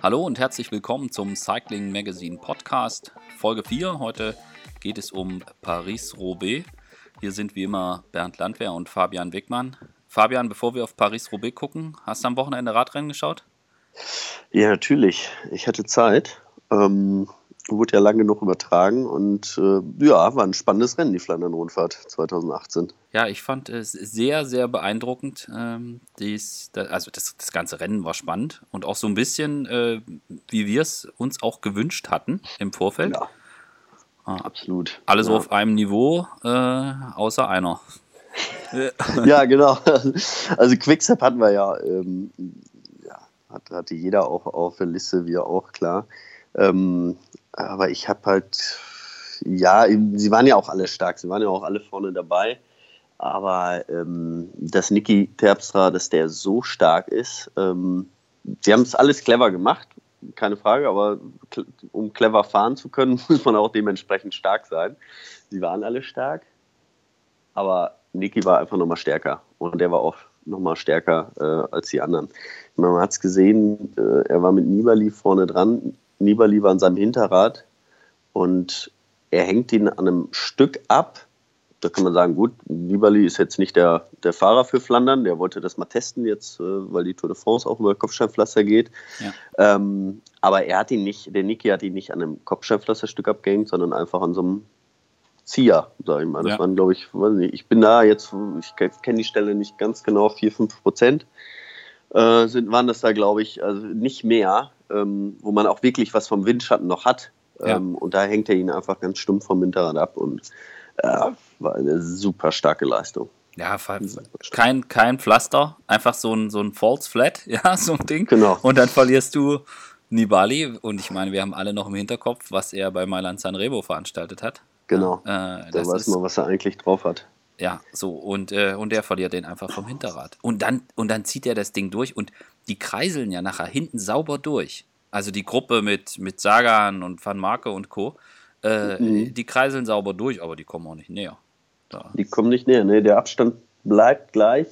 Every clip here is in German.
Hallo und herzlich willkommen zum Cycling Magazine Podcast, Folge 4. Heute geht es um Paris-Roubaix. Hier sind wie immer Bernd Landwehr und Fabian Wickmann. Fabian, bevor wir auf Paris-Roubaix gucken, hast du am Wochenende Radrennen geschaut? Ja, natürlich. Ich hatte Zeit. Ähm, wurde ja lange genug übertragen und äh, ja, war ein spannendes Rennen, die Flandern-Rundfahrt 2018. Ja, ich fand es sehr, sehr beeindruckend. Ähm, dies, da, also das, das ganze Rennen war spannend und auch so ein bisschen, äh, wie wir es uns auch gewünscht hatten im Vorfeld. Ja, ah, absolut. Alles ja. auf einem Niveau, äh, außer einer. ja, genau. Also Quickstep hatten wir ja, ähm, ja hatte jeder auch auf der Liste, wir auch, klar. Ähm, aber ich habe halt, ja, sie waren ja auch alle stark, sie waren ja auch alle vorne dabei. Aber ähm, dass Niki Terpstra, dass der so stark ist, ähm, sie haben es alles clever gemacht, keine Frage, aber um clever fahren zu können, muss man auch dementsprechend stark sein. Sie waren alle stark, aber Niki war einfach nochmal stärker und der war auch nochmal stärker äh, als die anderen. Man hat es gesehen, äh, er war mit Nibali vorne dran, Nibali war an seinem Hinterrad und er hängt ihn an einem Stück ab. Da kann man sagen, gut, Nibali ist jetzt nicht der, der Fahrer für Flandern, der wollte das mal testen jetzt, äh, weil die Tour de France auch über Kopfsteinpflaster geht. Ja. Ähm, aber er hat ihn nicht, der Niki hat ihn nicht an einem Kopfsteinpflasterstück abgehängt, sondern einfach an so einem Zieher, sag ich mal. Das ja. waren, glaube ich, nicht, ich bin da jetzt, ich kenne die Stelle nicht ganz genau, 4, 5 Prozent äh, sind, waren das da, glaube ich, also nicht mehr ähm, wo man auch wirklich was vom Windschatten noch hat. Ja. Ähm, und da hängt er ihn einfach ganz stumpf vom Hinterrad ab und äh, war eine super starke Leistung. Ja, kein, kein Pflaster, einfach so ein, so ein False Flat, ja, so ein Ding. Genau. Und dann verlierst du Nibali und ich meine, wir haben alle noch im Hinterkopf, was er bei Mailand Sanremo veranstaltet hat. Genau. Äh, da weiß man, was er eigentlich drauf hat. Ja, so und, äh, und er verliert den einfach vom Hinterrad. Und dann, und dann zieht er das Ding durch und die kreiseln ja nachher hinten sauber durch. Also die Gruppe mit, mit Sagan und Van Marke und Co. Äh, mhm. Die kreiseln sauber durch, aber die kommen auch nicht näher. Da. Die kommen nicht näher, ne? Der Abstand bleibt gleich.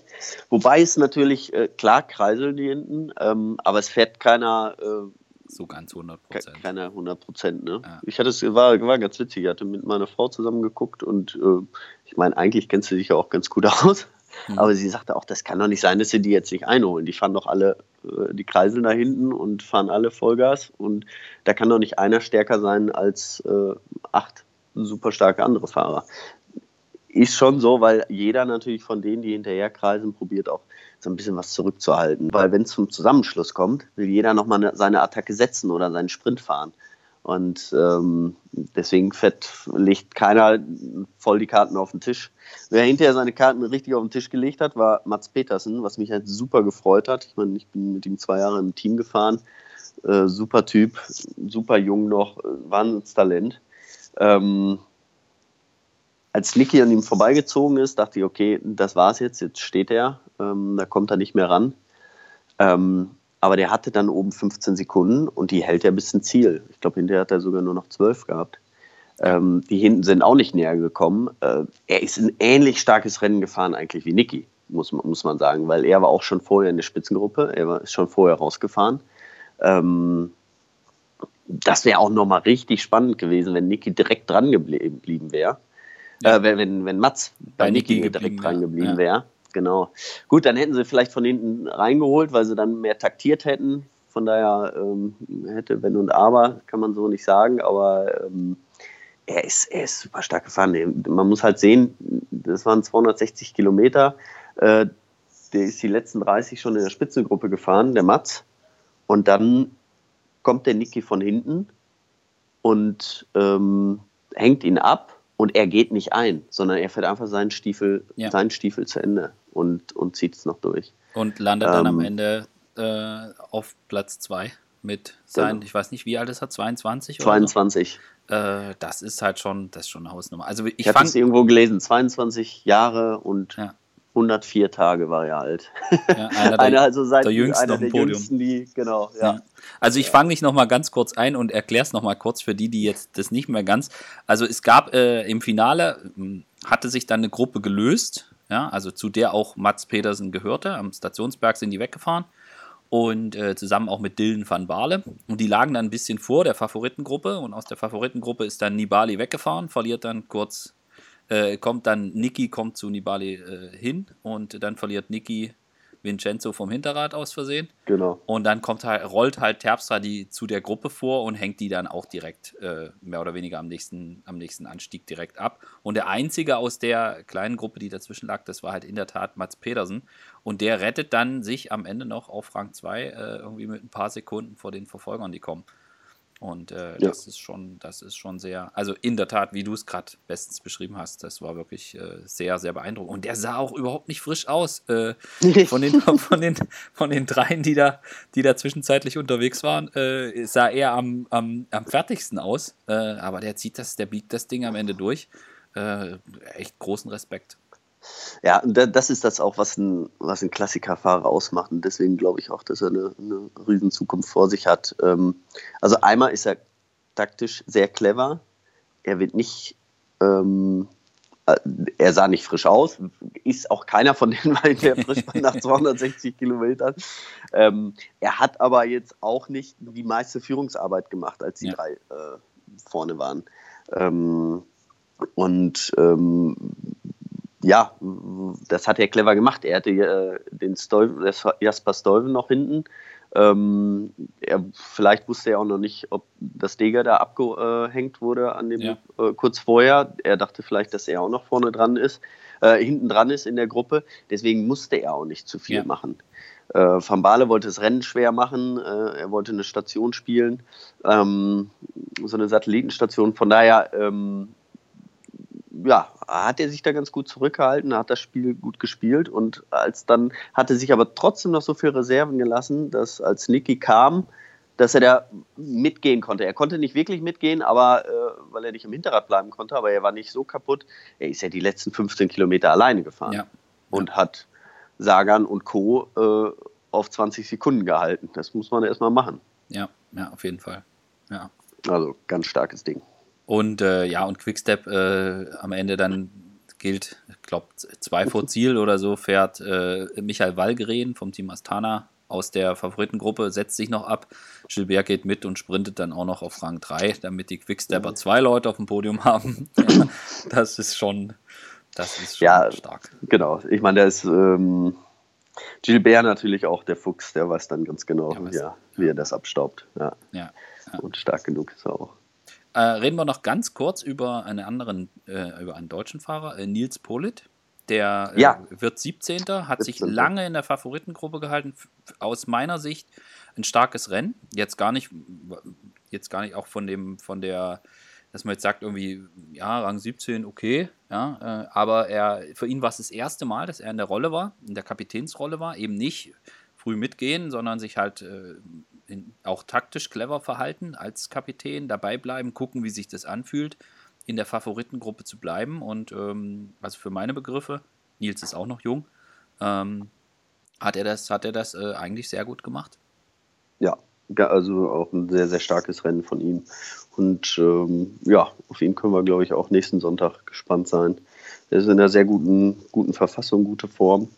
Wobei es natürlich, äh, klar kreiseln die hinten, ähm, aber es fährt keiner. Äh, so ganz 100 Prozent. Keiner 100 Prozent, ne? Ja. Ich hatte es, war, war ganz witzig, ich hatte mit meiner Frau zusammen geguckt und äh, ich meine, eigentlich kennst du dich ja auch ganz gut aus. Mhm. Aber sie sagte auch, das kann doch nicht sein, dass sie die jetzt nicht einholen. Die fahren doch alle, äh, die kreiseln da hinten und fahren alle Vollgas. Und da kann doch nicht einer stärker sein als äh, acht super starke andere Fahrer. Ist schon so, weil jeder natürlich von denen, die hinterher kreisen, probiert auch so ein bisschen was zurückzuhalten. Weil wenn es zum Zusammenschluss kommt, will jeder nochmal seine Attacke setzen oder seinen Sprint fahren. Und ähm, deswegen fett legt keiner voll die Karten auf den Tisch. Wer hinterher seine Karten richtig auf den Tisch gelegt hat, war Mats Petersen, was mich halt super gefreut hat. Ich meine, ich bin mit ihm zwei Jahre im Team gefahren. Äh, super Typ, super jung noch, Wahnsinnstalent. Ähm, als Niki an ihm vorbeigezogen ist, dachte ich, okay, das war's jetzt, jetzt steht er, ähm, da kommt er nicht mehr ran. Ähm, aber der hatte dann oben 15 Sekunden und die hält er bis ins Ziel. Ich glaube, hinterher hat er sogar nur noch 12 gehabt. Ähm, die hinten sind auch nicht näher gekommen. Äh, er ist ein ähnlich starkes Rennen gefahren eigentlich wie Niki, muss, muss man sagen, weil er war auch schon vorher in der Spitzengruppe. Er war, ist schon vorher rausgefahren. Ähm, das wäre auch nochmal richtig spannend gewesen, wenn Niki direkt dran geblieben wäre. Ja. Äh, wenn, wenn Mats bei, bei Niki direkt dran geblieben ja. wäre genau. Gut, dann hätten sie vielleicht von hinten reingeholt, weil sie dann mehr taktiert hätten. Von daher ähm, hätte Wenn und Aber, kann man so nicht sagen, aber ähm, er, ist, er ist super stark gefahren. Man muss halt sehen, das waren 260 Kilometer. Äh, der ist die letzten 30 schon in der Spitzengruppe gefahren, der Mats. Und dann kommt der Niki von hinten und ähm, hängt ihn ab und er geht nicht ein, sondern er fährt einfach seinen Stiefel, ja. seinen Stiefel zu Ende und, und zieht es noch durch. Und landet ähm, dann am ähm, Ende äh, auf Platz 2 mit seinen, genau. ich weiß nicht, wie alt ist er, 22? 22. So? Äh, das ist halt schon, das ist schon eine Hausnummer. Also ich, ich habe es irgendwo gelesen, 22 Jahre und ja. 104 Tage war er alt. Ja, einer der, einer, also seit, der jüngsten einer der Podium. Jüngsten, die, genau, ja. ja. Also ich fange dich nochmal ganz kurz ein und erkläre es nochmal kurz für die, die jetzt das nicht mehr ganz. Also es gab äh, im Finale, hm, hatte sich dann eine Gruppe gelöst, ja, also zu der auch Mats Petersen gehörte. Am Stationsberg sind die weggefahren. und äh, zusammen auch mit Dylan van Baarle. Und die lagen dann ein bisschen vor der Favoritengruppe und aus der Favoritengruppe ist dann Nibali weggefahren, verliert dann kurz, äh, kommt dann Niki, kommt zu Nibali äh, hin und dann verliert Niki Vincenzo vom Hinterrad aus Versehen. Genau. Und dann kommt halt, rollt halt Terpstra die zu der Gruppe vor und hängt die dann auch direkt äh, mehr oder weniger am nächsten, am nächsten Anstieg direkt ab. Und der einzige aus der kleinen Gruppe, die dazwischen lag, das war halt in der Tat Mats Pedersen. Und der rettet dann sich am Ende noch auf Rang 2 äh, irgendwie mit ein paar Sekunden vor den Verfolgern, die kommen. Und äh, ja. das ist schon, das ist schon sehr, also in der Tat, wie du es gerade bestens beschrieben hast, das war wirklich äh, sehr, sehr beeindruckend. Und der sah auch überhaupt nicht frisch aus. Äh, von, den, von, den, von den dreien, die da, die da zwischenzeitlich unterwegs waren, äh, sah er am, am, am fertigsten aus. Äh, aber der zieht das, der biegt das Ding am Ende durch. Äh, echt großen Respekt. Ja, und das ist das auch, was ein, was ein Klassikerfahrer ausmacht. Und deswegen glaube ich auch, dass er eine, eine riesen Zukunft vor sich hat. Ähm, also einmal ist er taktisch sehr clever. Er wird nicht, ähm, äh, er sah nicht frisch aus, ist auch keiner von den beiden, der frisch war nach 260 Kilometern. Ähm, er hat aber jetzt auch nicht die meiste Führungsarbeit gemacht, als die ja. drei äh, vorne waren. Ähm, und ähm, ja, das hat er clever gemacht. Er hatte äh, den Stolven, Jasper Stolven noch hinten. Ähm, er, vielleicht wusste er auch noch nicht, ob das Deger da abgehängt wurde an dem ja. äh, kurz vorher. Er dachte vielleicht, dass er auch noch vorne dran ist, äh, hinten dran ist in der Gruppe. Deswegen musste er auch nicht zu viel ja. machen. Äh, Van Baale wollte das Rennen schwer machen. Äh, er wollte eine Station spielen, ähm, so eine Satellitenstation. Von daher ähm, ja, hat er sich da ganz gut zurückgehalten, hat das Spiel gut gespielt und als dann hatte sich aber trotzdem noch so viel Reserven gelassen, dass als Niki kam, dass er da mitgehen konnte. Er konnte nicht wirklich mitgehen, aber äh, weil er nicht im Hinterrad bleiben konnte, aber er war nicht so kaputt. Er ist ja die letzten 15 Kilometer alleine gefahren ja. und ja. hat Sagan und Co. Äh, auf 20 Sekunden gehalten. Das muss man erstmal machen. Ja, ja, auf jeden Fall. Ja. Also ganz starkes Ding. Und äh, ja, und Quickstep äh, am Ende dann gilt, ich glaube, zwei vor Ziel oder so fährt äh, Michael Wallgren vom Team Astana aus der Favoritengruppe, setzt sich noch ab. Gilbert geht mit und sprintet dann auch noch auf Rang 3, damit die Quickstepper mhm. zwei Leute auf dem Podium haben. ja, das ist schon, das ist schon ja, stark. Genau, ich meine, der ist ähm, Gilbert natürlich auch der Fuchs, der weiß dann ganz genau, ja, ja, wie er das abstaubt. Ja. Ja, Und stark genug ist er auch. Äh, reden wir noch ganz kurz über einen anderen, äh, über einen deutschen Fahrer, äh, Nils Polit. Der äh, ja. wird 17. hat 17. sich lange in der Favoritengruppe gehalten. Aus meiner Sicht ein starkes Rennen. Jetzt gar nicht, jetzt gar nicht auch von dem, von der, dass man jetzt sagt, irgendwie, ja, Rang 17, okay, ja, äh, aber er, für ihn war es das erste Mal, dass er in der Rolle war, in der Kapitänsrolle war, eben nicht früh mitgehen, sondern sich halt äh, in, auch taktisch clever verhalten als Kapitän, dabei bleiben, gucken, wie sich das anfühlt, in der Favoritengruppe zu bleiben. Und ähm, also für meine Begriffe, Nils ist auch noch jung, ähm, hat er das, hat er das äh, eigentlich sehr gut gemacht. Ja, also auch ein sehr, sehr starkes Rennen von ihm. Und ähm, ja, auf ihn können wir, glaube ich, auch nächsten Sonntag gespannt sein. Er ist in einer sehr guten, guten Verfassung, gute Form.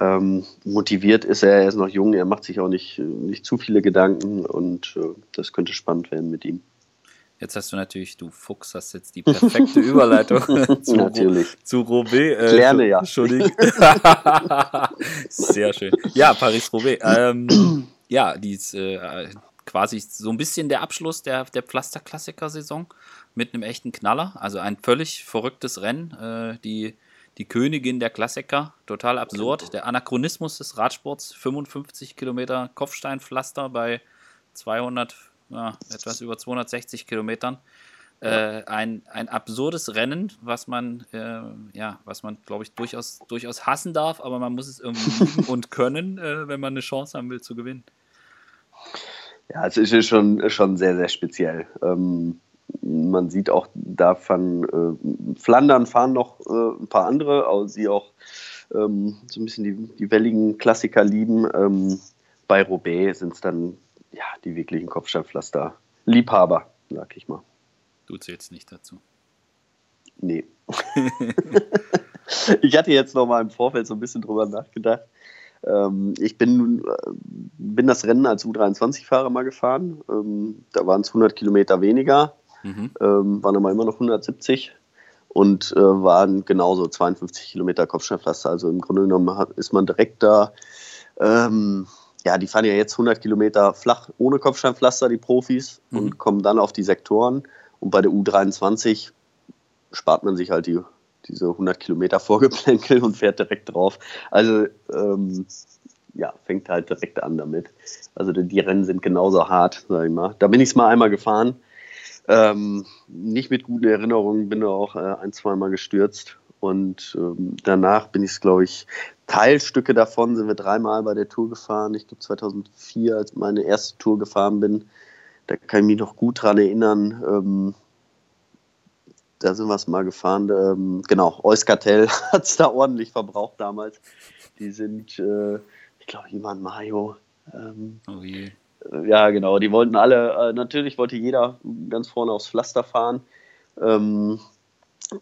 Ähm, motiviert ist er, er ist noch jung, er macht sich auch nicht, nicht zu viele Gedanken und äh, das könnte spannend werden mit ihm. Jetzt hast du natürlich, du Fuchs, hast jetzt die perfekte Überleitung zu, natürlich. zu Roubaix. Äh, Lerne ja. Entschuldigung. Sehr schön. Ja, Paris-Roubaix. Ähm, ja, die ist äh, quasi so ein bisschen der Abschluss der, der Pflaster-Klassiker-Saison mit einem echten Knaller. Also ein völlig verrücktes Rennen. Äh, die die Königin der Klassiker, total absurd. Der Anachronismus des Radsports, 55 Kilometer Kopfsteinpflaster bei 200, ja, etwas über 260 Kilometern. Äh, ein, ein absurdes Rennen, was man, äh, ja, was man, glaube ich, durchaus, durchaus hassen darf, aber man muss es irgendwie lieben und können, äh, wenn man eine Chance haben will zu gewinnen. Ja, es ist schon, schon sehr, sehr speziell. Ähm, man sieht auch davon, äh, Flandern fahren noch äh, ein paar andere, aber sie auch ähm, so ein bisschen die, die welligen Klassiker lieben. Ähm, bei Roubaix sind es dann ja, die wirklichen Kopfsteinpflaster. Liebhaber, sag ich mal. Du zählst nicht dazu. Nee. ich hatte jetzt noch mal im Vorfeld so ein bisschen drüber nachgedacht. Ähm, ich bin, äh, bin das Rennen als U23-Fahrer mal gefahren. Ähm, da waren es 100 Kilometer weniger, mhm. ähm, waren aber immer noch 170 und äh, waren genauso 52 Kilometer Kopfsteinpflaster. Also im Grunde genommen hat, ist man direkt da. Ähm, ja, die fahren ja jetzt 100 Kilometer flach ohne Kopfsteinpflaster, die Profis, mhm. und kommen dann auf die Sektoren. Und bei der U23 spart man sich halt die, diese 100 Kilometer Vorgeplänkel und fährt direkt drauf. Also ähm, ja, fängt halt direkt an damit. Also die, die Rennen sind genauso hart, sag ich mal. Da bin ich es mal einmal gefahren. Ähm, nicht mit guten Erinnerungen, bin da auch äh, ein, zweimal gestürzt. Und ähm, danach bin ich es, glaube ich, Teilstücke davon sind wir dreimal bei der Tour gefahren. Ich glaube 2004, als meine erste Tour gefahren bin, da kann ich mich noch gut dran erinnern. Ähm, da sind wir es mal gefahren. Ähm, genau, Euskartell hat es da ordentlich verbraucht damals. Die sind, äh, ich glaube, waren Mayo. Ähm, oh je. Ja, genau, die wollten alle, äh, natürlich wollte jeder ganz vorne aufs Pflaster fahren. Ähm,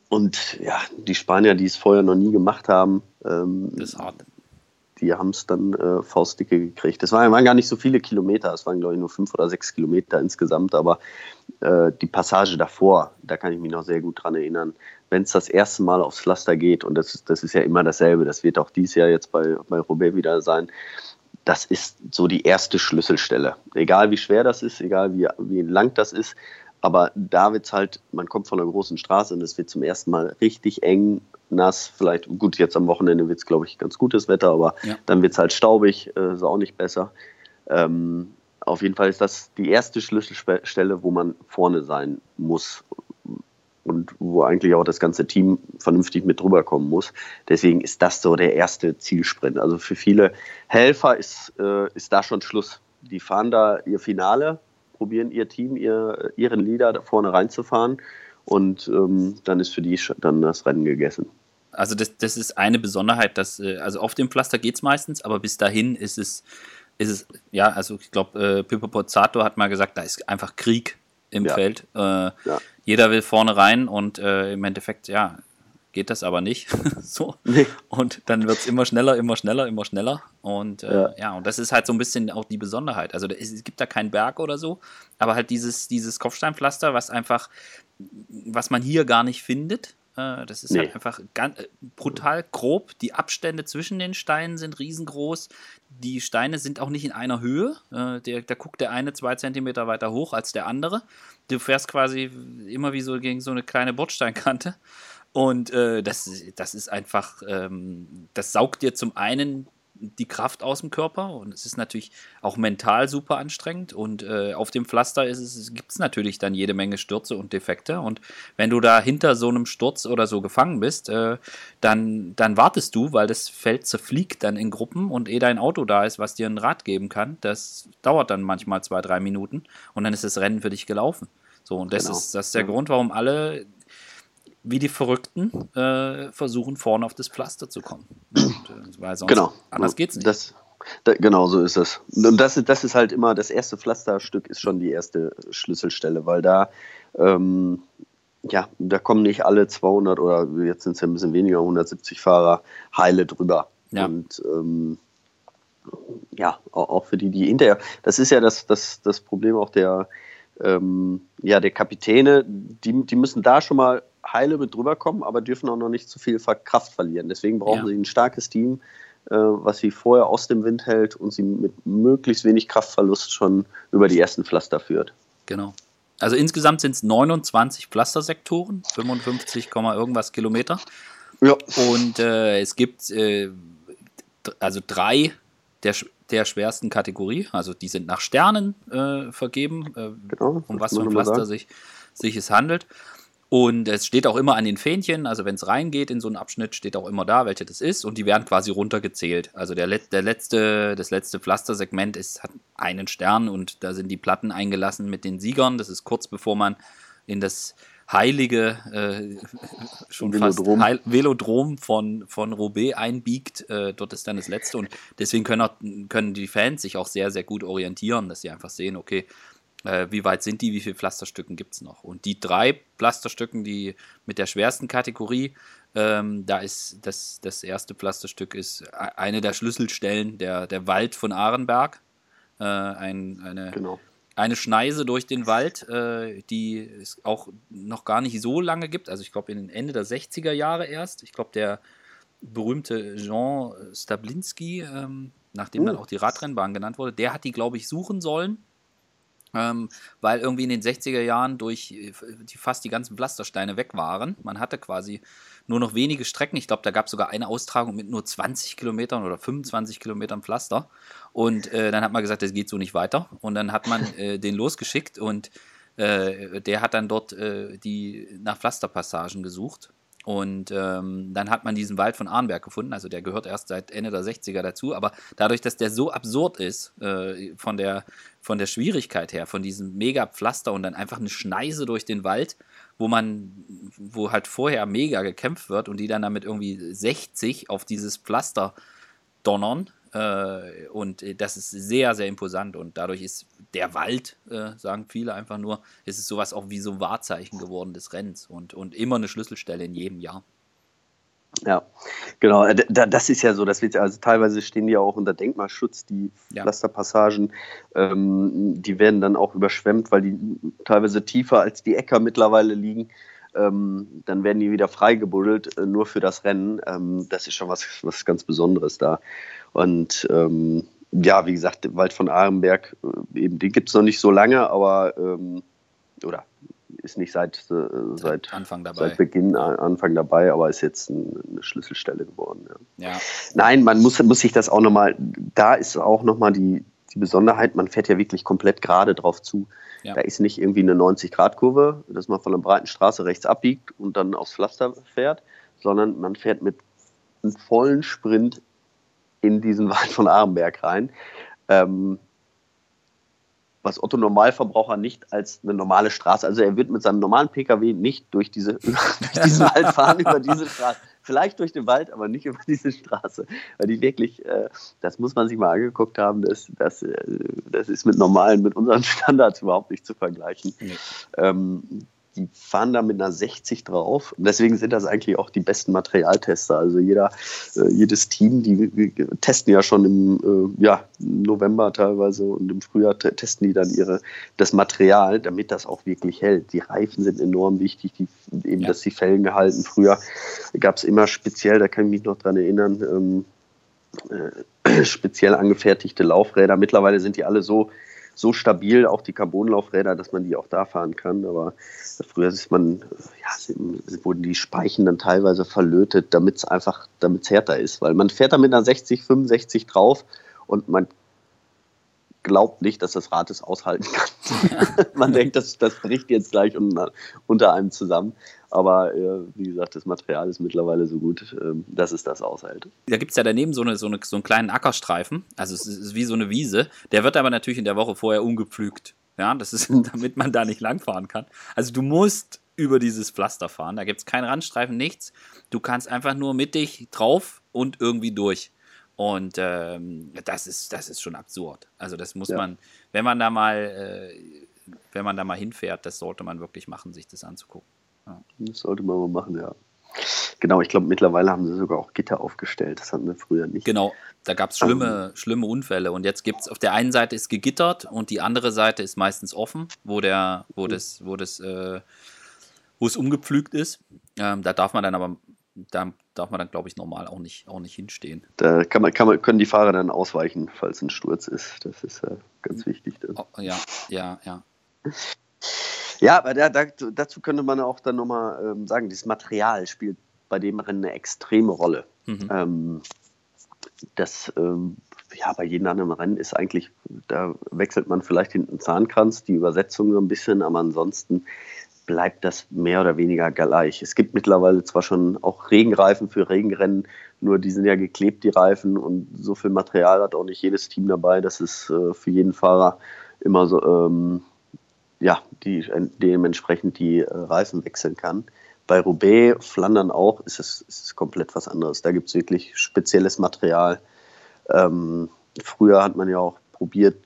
und ja, die Spanier, die es vorher noch nie gemacht haben, ähm, die haben es dann äh, faustdicke gekriegt. Das waren, waren, gar nicht so viele Kilometer, es waren, glaube ich, nur fünf oder sechs Kilometer insgesamt, aber äh, die Passage davor, da kann ich mich noch sehr gut dran erinnern, wenn es das erste Mal aufs Pflaster geht, und das, das ist ja immer dasselbe, das wird auch dieses Jahr jetzt bei, bei Robert wieder sein, das ist so die erste Schlüsselstelle. Egal wie schwer das ist, egal wie, wie lang das ist, aber da wird es halt, man kommt von einer großen Straße und es wird zum ersten Mal richtig eng, nass. Vielleicht, gut, jetzt am Wochenende wird es, glaube ich, ganz gutes Wetter, aber ja. dann wird es halt staubig, äh, ist auch nicht besser. Ähm, auf jeden Fall ist das die erste Schlüsselstelle, wo man vorne sein muss und wo eigentlich auch das ganze Team vernünftig mit drüber kommen muss. Deswegen ist das so der erste Zielsprint. Also für viele Helfer ist, äh, ist da schon Schluss. Die fahren da ihr Finale probieren ihr Team, ihr, ihren Leader da vorne reinzufahren und ähm, dann ist für die dann das Rennen gegessen. Also das, das ist eine Besonderheit, dass, äh, also auf dem Pflaster geht es meistens, aber bis dahin ist es, ist es, ja, also ich glaube, äh, Pippo Pozzato hat mal gesagt, da ist einfach Krieg im ja. Feld. Äh, ja. Jeder will vorne rein und äh, im Endeffekt, ja, geht das aber nicht. so. Nee. Und dann wird es immer schneller, immer schneller, immer schneller. Und äh, ja. ja. und das ist halt so ein bisschen auch die Besonderheit. Also es gibt da keinen Berg oder so, aber halt dieses, dieses Kopfsteinpflaster, was einfach, was man hier gar nicht findet. Äh, das ist halt nee. halt einfach ganz, äh, brutal grob. Die Abstände zwischen den Steinen sind riesengroß. Die Steine sind auch nicht in einer Höhe. Äh, der, da guckt der eine zwei Zentimeter weiter hoch als der andere. Du fährst quasi immer wie so gegen so eine kleine Bordsteinkante. Und das, das ist einfach, ähm, das saugt dir zum einen die Kraft aus dem Körper und es ist natürlich auch mental super anstrengend und äh, auf dem Pflaster gibt es natürlich dann jede Menge Stürze und Defekte und wenn du da hinter so einem Sturz oder so gefangen bist, äh, dann, dann wartest du, weil das Feld zerfliegt dann in Gruppen und ehe dein Auto da ist, was dir ein Rad geben kann, das dauert dann manchmal zwei, drei Minuten und dann ist das Rennen für dich gelaufen. So, und das, genau. ist, das ist der ja. Grund, warum alle wie die Verrückten äh, versuchen, vorne auf das Pflaster zu kommen. Und, äh, weil sonst genau. anders geht's nicht. Das, da, genau, so ist es. Und das, das ist halt immer, das erste Pflasterstück ist schon die erste Schlüsselstelle, weil da, ähm, ja, da kommen nicht alle 200 oder jetzt sind es ja ein bisschen weniger, 170 Fahrer heile drüber. Ja. Und ähm, ja, auch für die, die hinterher, das ist ja das, das, das Problem auch der, ähm, ja, der Kapitäne, die, die müssen da schon mal heile mit drüber kommen, aber dürfen auch noch nicht zu viel Kraft verlieren. Deswegen brauchen ja. sie ein starkes Team, äh, was sie vorher aus dem Wind hält und sie mit möglichst wenig Kraftverlust schon über die ersten Pflaster führt. Genau. Also insgesamt sind es 29 Pflastersektoren, 55, irgendwas Kilometer. Ja. Und äh, es gibt äh, also drei der, der schwersten Kategorie, also die sind nach Sternen äh, vergeben, äh, genau, um was für ein Pflaster sich, sich es handelt. Und es steht auch immer an den Fähnchen, also wenn es reingeht in so einen Abschnitt, steht auch immer da, welche das ist. Und die werden quasi runtergezählt. Also der, der letzte, das letzte Pflastersegment ist, hat einen Stern und da sind die Platten eingelassen mit den Siegern. Das ist kurz bevor man in das heilige, äh, schon Velodrom. fast Heil Velodrom von, von Roubaix einbiegt. Äh, dort ist dann das letzte. Und deswegen können, auch, können die Fans sich auch sehr, sehr gut orientieren, dass sie einfach sehen, okay, äh, wie weit sind die, wie viele Pflasterstücken gibt es noch. Und die drei Pflasterstücken, die mit der schwersten Kategorie Ähm, da ist das, das erste Pflasterstück ist e-, eine der Schlüsselstellen, der, der Wald von Ahrenberg. Äh, ein, eine, genau. eine Schneise durch den Wald, äh, die es auch noch gar nicht so lange gibt. Also ich glaube in Ende der 60er Jahre erst. Ich glaube, der berühmte Jean Stablinski, ähm, nachdem uh. dann auch die Radrennbahn genannt wurde, der hat die, glaube ich, suchen sollen ähm, weil irgendwie in den 60er Jahren durch äh, die, fast die ganzen Pflastersteine weg waren. Man hatte quasi nur noch wenige Strecken. Ich glaube, da gab es sogar eine Austragung mit nur 20 Kilometern oder 25 Kilometern Pflaster. Und äh, dann hat man gesagt, das geht so nicht weiter. Und dann hat man äh, den losgeschickt und äh, der hat dann dort äh, die nach Pflasterpassagen gesucht. Und ähm, dann hat man diesen Wald von Arnberg gefunden, also der gehört erst seit Ende der 60er dazu, aber dadurch, dass der so absurd ist, äh, von, der, von der Schwierigkeit her, von diesem Mega-Pflaster und dann einfach eine Schneise durch den Wald, wo man, wo halt vorher mega gekämpft wird und die dann damit irgendwie 60 auf dieses Pflaster donnern, und äh, das ist sehr, sehr imposant. Und dadurch ist der Wald, äh, sagen viele einfach nur, ist es sowas auch wie so ein Wahrzeichen geworden des Rennens und, und immer eine Schlüsselstelle in jedem Jahr. Ja, genau. Das ist ja so, dass wir, also teilweise stehen die ja auch unter Denkmalschutz, die ja. Pflasterpassagen. Ähm, die werden dann auch überschwemmt, weil die teilweise tiefer als die Äcker mittlerweile liegen. Ähm, dann werden die wieder freigebuddelt, äh, nur für das Rennen. Ähm, das ist schon was, was ganz Besonderes da. Und ähm, ja, wie gesagt, Wald von Arenberg, äh, eben, den gibt es noch nicht so lange, aber ähm, oder ist nicht seit, äh, seit, Anfang dabei. seit Beginn äh, Anfang dabei, aber ist jetzt ein, eine Schlüsselstelle geworden. Ja. ja. Nein, man muss, muss sich das auch nochmal, da ist auch nochmal die, die Besonderheit, man fährt ja wirklich komplett gerade drauf zu. Ja. Da ist nicht irgendwie eine 90-Grad-Kurve, dass man von einer breiten Straße rechts abbiegt und dann aufs Pflaster fährt, sondern man fährt mit einem vollen Sprint in diesen Wald von Arenberg rein. Ähm, was Otto Normalverbraucher nicht als eine normale Straße, also er wird mit seinem normalen Pkw nicht durch, diese, durch diesen Wald fahren, über diese Straße. Vielleicht durch den Wald, aber nicht über diese Straße. Weil die wirklich, äh, das muss man sich mal angeguckt haben, das, das, äh, das ist mit normalen, mit unseren Standards überhaupt nicht zu vergleichen. Nee. Ähm, die fahren da mit einer 60 drauf. Und deswegen sind das eigentlich auch die besten Materialtester. Also jeder, äh, jedes Team, die testen ja schon im äh, ja, November teilweise und im Frühjahr testen die dann ihre, das Material, damit das auch wirklich hält. Die Reifen sind enorm wichtig, die, eben, ja. dass die Felgen halten. Früher gab es immer speziell, da kann ich mich noch dran erinnern, ähm, äh, speziell angefertigte Laufräder. Mittlerweile sind die alle so so stabil, auch die Carbonlaufräder, dass man die auch da fahren kann. Aber früher ist man, ja, wurden die Speichen dann teilweise verlötet, damit es einfach, damit es härter ist. Weil man fährt da mit einer 60, 65 drauf und man glaubt nicht, dass das Rad es aushalten kann. man denkt, das, das bricht jetzt gleich unter, unter einem zusammen. Aber äh, wie gesagt, das Material ist mittlerweile so gut, äh, dass es das aushält. Da gibt es ja daneben so, eine, so, eine, so einen kleinen Ackerstreifen. Also es ist wie so eine Wiese. Der wird aber natürlich in der Woche vorher umgepflügt. Ja, das ist, damit man da nicht langfahren kann. Also du musst über dieses Pflaster fahren. Da gibt es keinen Randstreifen, nichts. Du kannst einfach nur mittig drauf und irgendwie durch. Und ähm, das, ist, das ist schon absurd. Also das muss ja. man, wenn man da mal, äh, wenn man da mal hinfährt, das sollte man wirklich machen, sich das anzugucken. Ja. Das sollte man mal machen, ja. Genau, ich glaube, mittlerweile haben sie sogar auch Gitter aufgestellt. Das hatten wir früher nicht. Genau, da gab es schlimme, um, schlimme Unfälle. Und jetzt gibt es, auf der einen Seite ist gegittert und die andere Seite ist meistens offen, wo der, wo das, wo das, äh, wo es umgepflügt ist. Ähm, da darf man dann aber da darf man dann, glaube ich, normal auch nicht, auch nicht hinstehen. Da kann man, kann man, können die Fahrer dann ausweichen, falls ein Sturz ist. Das ist äh, ganz wichtig. Oh, ja, ja, ja. Ja, aber da, da, dazu könnte man auch dann nochmal ähm, sagen, dieses Material spielt bei dem Rennen eine extreme Rolle. Mhm. Ähm, das, ähm, ja, bei jedem anderen Rennen ist eigentlich, da wechselt man vielleicht hinten Zahnkranz, die Übersetzung so ein bisschen, aber ansonsten bleibt das mehr oder weniger gleich. Es gibt mittlerweile zwar schon auch Regenreifen für Regenrennen, nur die sind ja geklebt, die Reifen, und so viel Material hat auch nicht jedes Team dabei, dass es äh, für jeden Fahrer immer so, ähm, ja, die, dementsprechend die äh, Reifen wechseln kann. Bei Roubaix, Flandern auch, ist es, ist es komplett was anderes. Da gibt es wirklich spezielles Material. Ähm, früher hat man ja auch probiert,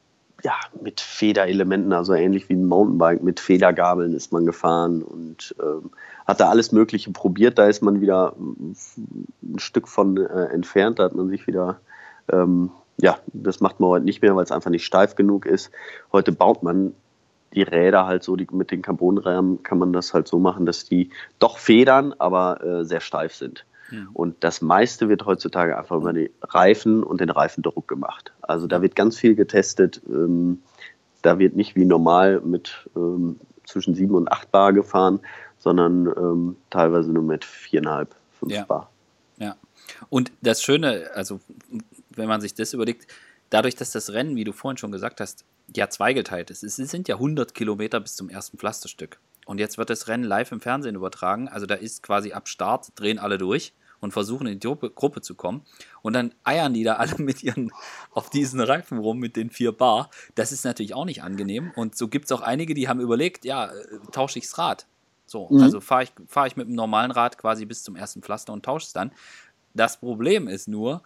ja, mit Federelementen, also ähnlich wie ein Mountainbike, mit Federgabeln ist man gefahren und ähm, hat da alles Mögliche probiert. Da ist man wieder ein Stück von äh, entfernt, da hat man sich wieder, ähm, ja, das macht man heute nicht mehr, weil es einfach nicht steif genug ist. Heute baut man die Räder halt so, die, mit den Carbonrahmen kann man das halt so machen, dass die doch federn, aber äh, sehr steif sind. Mhm. Und das meiste wird heutzutage einfach über die Reifen und den Reifendruck gemacht. Also da wird ganz viel getestet. Ähm, da wird nicht wie normal mit ähm, zwischen 7 und 8 Bar gefahren, sondern ähm, teilweise nur mit 4,5, 5 ja. Bar. Ja. Und das Schöne, also wenn man sich das überlegt, dadurch, dass das Rennen, wie du vorhin schon gesagt hast, ja zweigeteilt ist. Es sind ja 100 Kilometer bis zum ersten Pflasterstück. Und jetzt wird das Rennen live im Fernsehen übertragen. Also da ist quasi ab Start, drehen alle durch und versuchen in die Gruppe, Gruppe zu kommen. Und dann eiern die da alle mit ihren, auf diesen Reifen rum mit den vier Bar. Das ist natürlich auch nicht angenehm. Und so gibt es auch einige, die haben überlegt, ja, äh, tausche ich das Rad. So, mhm. also fahre ich, fahr ich mit dem normalen Rad quasi bis zum ersten Pflaster und tausche es dann. Das Problem ist nur,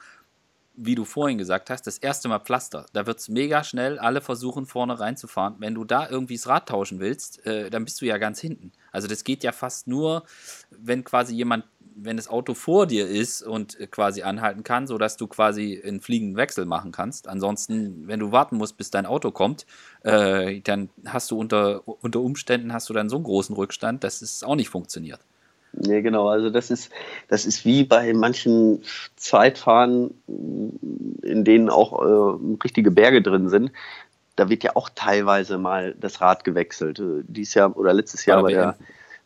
wie du vorhin gesagt hast, das erste Mal Pflaster. Da wird es mega schnell, alle versuchen vorne reinzufahren. Wenn du da irgendwie das Rad tauschen willst, äh, dann bist du ja ganz hinten. Also das geht ja fast nur, wenn quasi jemand, wenn das Auto vor dir ist und äh, quasi anhalten kann, sodass du quasi einen fliegenden Wechsel machen kannst. Ansonsten, wenn du warten musst, bis dein Auto kommt, äh, dann hast du unter, unter Umständen hast du dann so einen großen Rückstand, dass es auch nicht funktioniert. Nee, genau. Also das ist, das ist wie bei manchen Zeitfahren, in denen auch äh, richtige Berge drin sind. Da wird ja auch teilweise mal das Rad gewechselt. Dieses Jahr oder letztes Jahr bei der,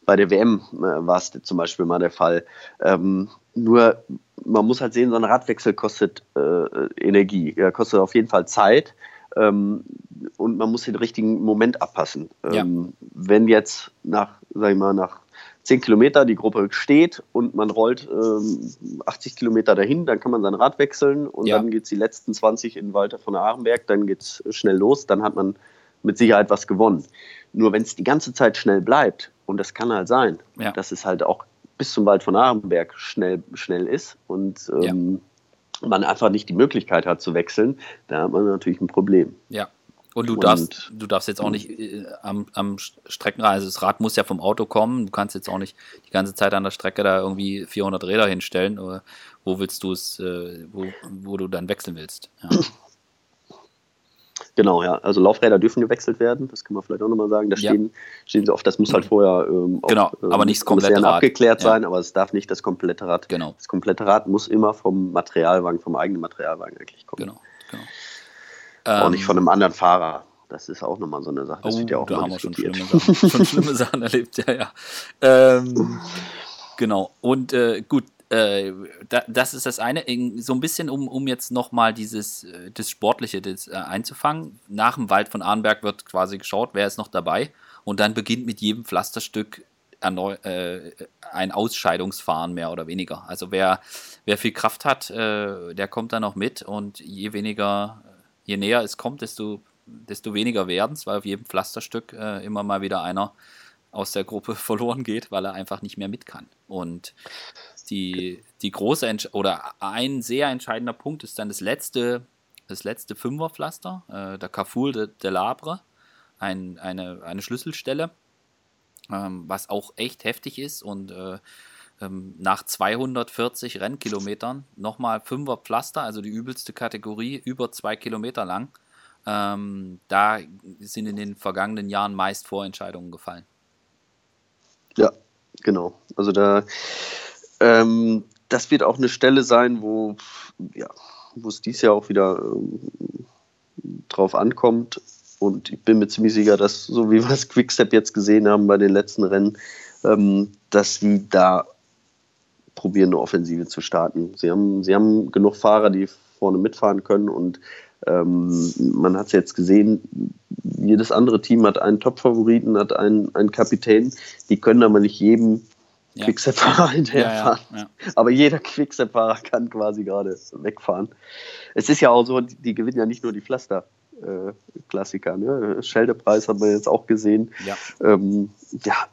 bei der WM äh, war es zum Beispiel mal der Fall. Ähm, nur man muss halt sehen, so ein Radwechsel kostet äh, Energie. Ja, kostet auf jeden Fall Zeit. Ähm, und man muss den richtigen Moment abpassen. Ähm, ja. Wenn jetzt nach, sag ich mal, nach 10 Kilometer, die Gruppe steht und man rollt ähm, 80 Kilometer dahin, dann kann man sein Rad wechseln und ja. dann geht es die letzten 20 in Walter von Arenberg, dann geht es schnell los, dann hat man mit Sicherheit was gewonnen. Nur wenn es die ganze Zeit schnell bleibt, und das kann halt sein, ja. dass es halt auch bis zum Wald von Arenberg schnell, schnell ist und ähm, ja. man einfach nicht die Möglichkeit hat zu wechseln, da hat man natürlich ein Problem. Ja, und du, und darfst, du darfst jetzt auch nicht äh, am, am Streckenrad, also das Rad muss ja vom Auto kommen, du kannst jetzt auch nicht die ganze Zeit an der Strecke da irgendwie 400 Räder hinstellen, oder wo willst du es, äh, wo, wo du dann wechseln willst. Ja. Genau, ja. Also Laufräder dürfen gewechselt werden, das kann man vielleicht auch nochmal sagen. Da stehen, ja. stehen sie oft, das muss halt vorher ähm, genau, auch, ähm, aber nicht das komplette Rad. abgeklärt ja. sein, aber es darf nicht das komplette Rad. Genau. Das komplette Rad muss immer vom Materialwagen, vom eigenen Materialwagen eigentlich kommen. Genau, genau. Ähm, auch nicht von einem anderen Fahrer. Das ist auch nochmal so eine Sache. Das oh, wird ja auch da haben wir schon schlimme, Sachen, schon schlimme Sachen erlebt, ja, ja. Ähm, genau. Und äh, gut, äh, da, das ist das eine. So ein bisschen, um, um jetzt nochmal dieses äh, das Sportliche das, äh, einzufangen. Nach dem Wald von Arnberg wird quasi geschaut, wer ist noch dabei. Und dann beginnt mit jedem Pflasterstück erneu, äh, ein Ausscheidungsfahren mehr oder weniger. Also wer, wer viel Kraft hat, äh, der kommt dann noch mit und je weniger je näher es kommt, desto, desto weniger werden es, weil auf jedem Pflasterstück immer mal wieder einer aus der Gruppe verloren geht, weil er einfach nicht mehr mit kann. Und die, die große Entsch oder ein sehr entscheidender Punkt ist dann das letzte, das letzte Fünferpflaster, äh, der Carrefour de, de Labre, ein, eine, eine Schlüsselstelle, ähm, was auch echt heftig ist und äh, ähm, nach 240 Rennkilometern nochmal Fünfer Pflaster, also die übelste Kategorie, über zwei Kilometer lang. Ähm, da sind in den vergangenen Jahren meist Vorentscheidungen gefallen. Ja, genau. Also da, ähm, das wird auch eine Stelle sein, wo, ja, wo es dies Jahr auch wieder ähm, drauf ankommt. Und ich bin mir ziemlich sicher, dass, so wie wir es Quickstep jetzt gesehen haben bei den letzten Rennen, ähm, dass die da probieren, eine Offensive zu starten. Sie haben, sie haben genug Fahrer, die vorne mitfahren können und ähm, man hat es jetzt gesehen, jedes andere Team hat einen Top-Favoriten, hat einen, einen Kapitän. Die können aber nicht jedem ja. Quickstep-Fahrer hinterherfahren. Ja, ja, aber jeder Quickstep-Fahrer kann quasi gerade wegfahren. Es ist ja auch so, die, die gewinnen ja nicht nur die Pflaster-Klassiker. Äh, ne? Scheldepreis haben wir jetzt auch gesehen. Ja. Ähm, ja,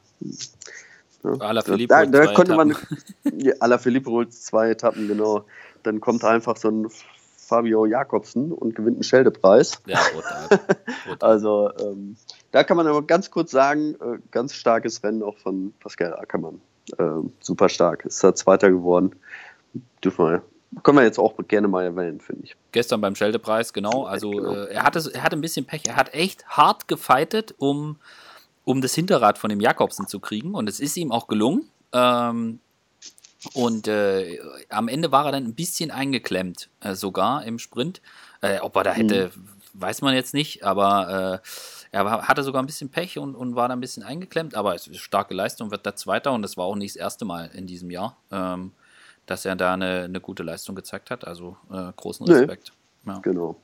Alaphilippe da, da konnte man, ja, Alaphilippe holt zwei Etappen, genau. Dann kommt einfach so ein Fabio Jakobsen und gewinnt einen Scheldepreis. Ja, brutal. brutal. also ähm, da kann man aber ganz kurz sagen, äh, ganz starkes Rennen auch von Pascal Ackermann. Äh, super stark. Ist da Zweiter geworden. Dürfen wir können wir jetzt auch gerne mal erwähnen, finde ich. Gestern beim Scheldepreis, genau. Also genau. Äh, er, hatte, er hatte ein bisschen Pech. Er hat echt hart gefeitet, um, um das Hinterrad von dem Jakobsen zu kriegen. Und es ist ihm auch gelungen. Ähm, und äh, am Ende war er dann ein bisschen eingeklemmt, äh, sogar im Sprint. Äh, ob er da hätte, mhm. weiß man jetzt nicht, aber er hatte sogar ein bisschen Pech und, und war da ein bisschen eingeklemmt. Aber es ist starke Leistung, wird da Zweiter und das war auch nicht das erste Mal in diesem Jahr, ähm, dass er da eine, eine gute Leistung gezeigt hat. Also äh, großen Respekt. Nee, ja. Genau.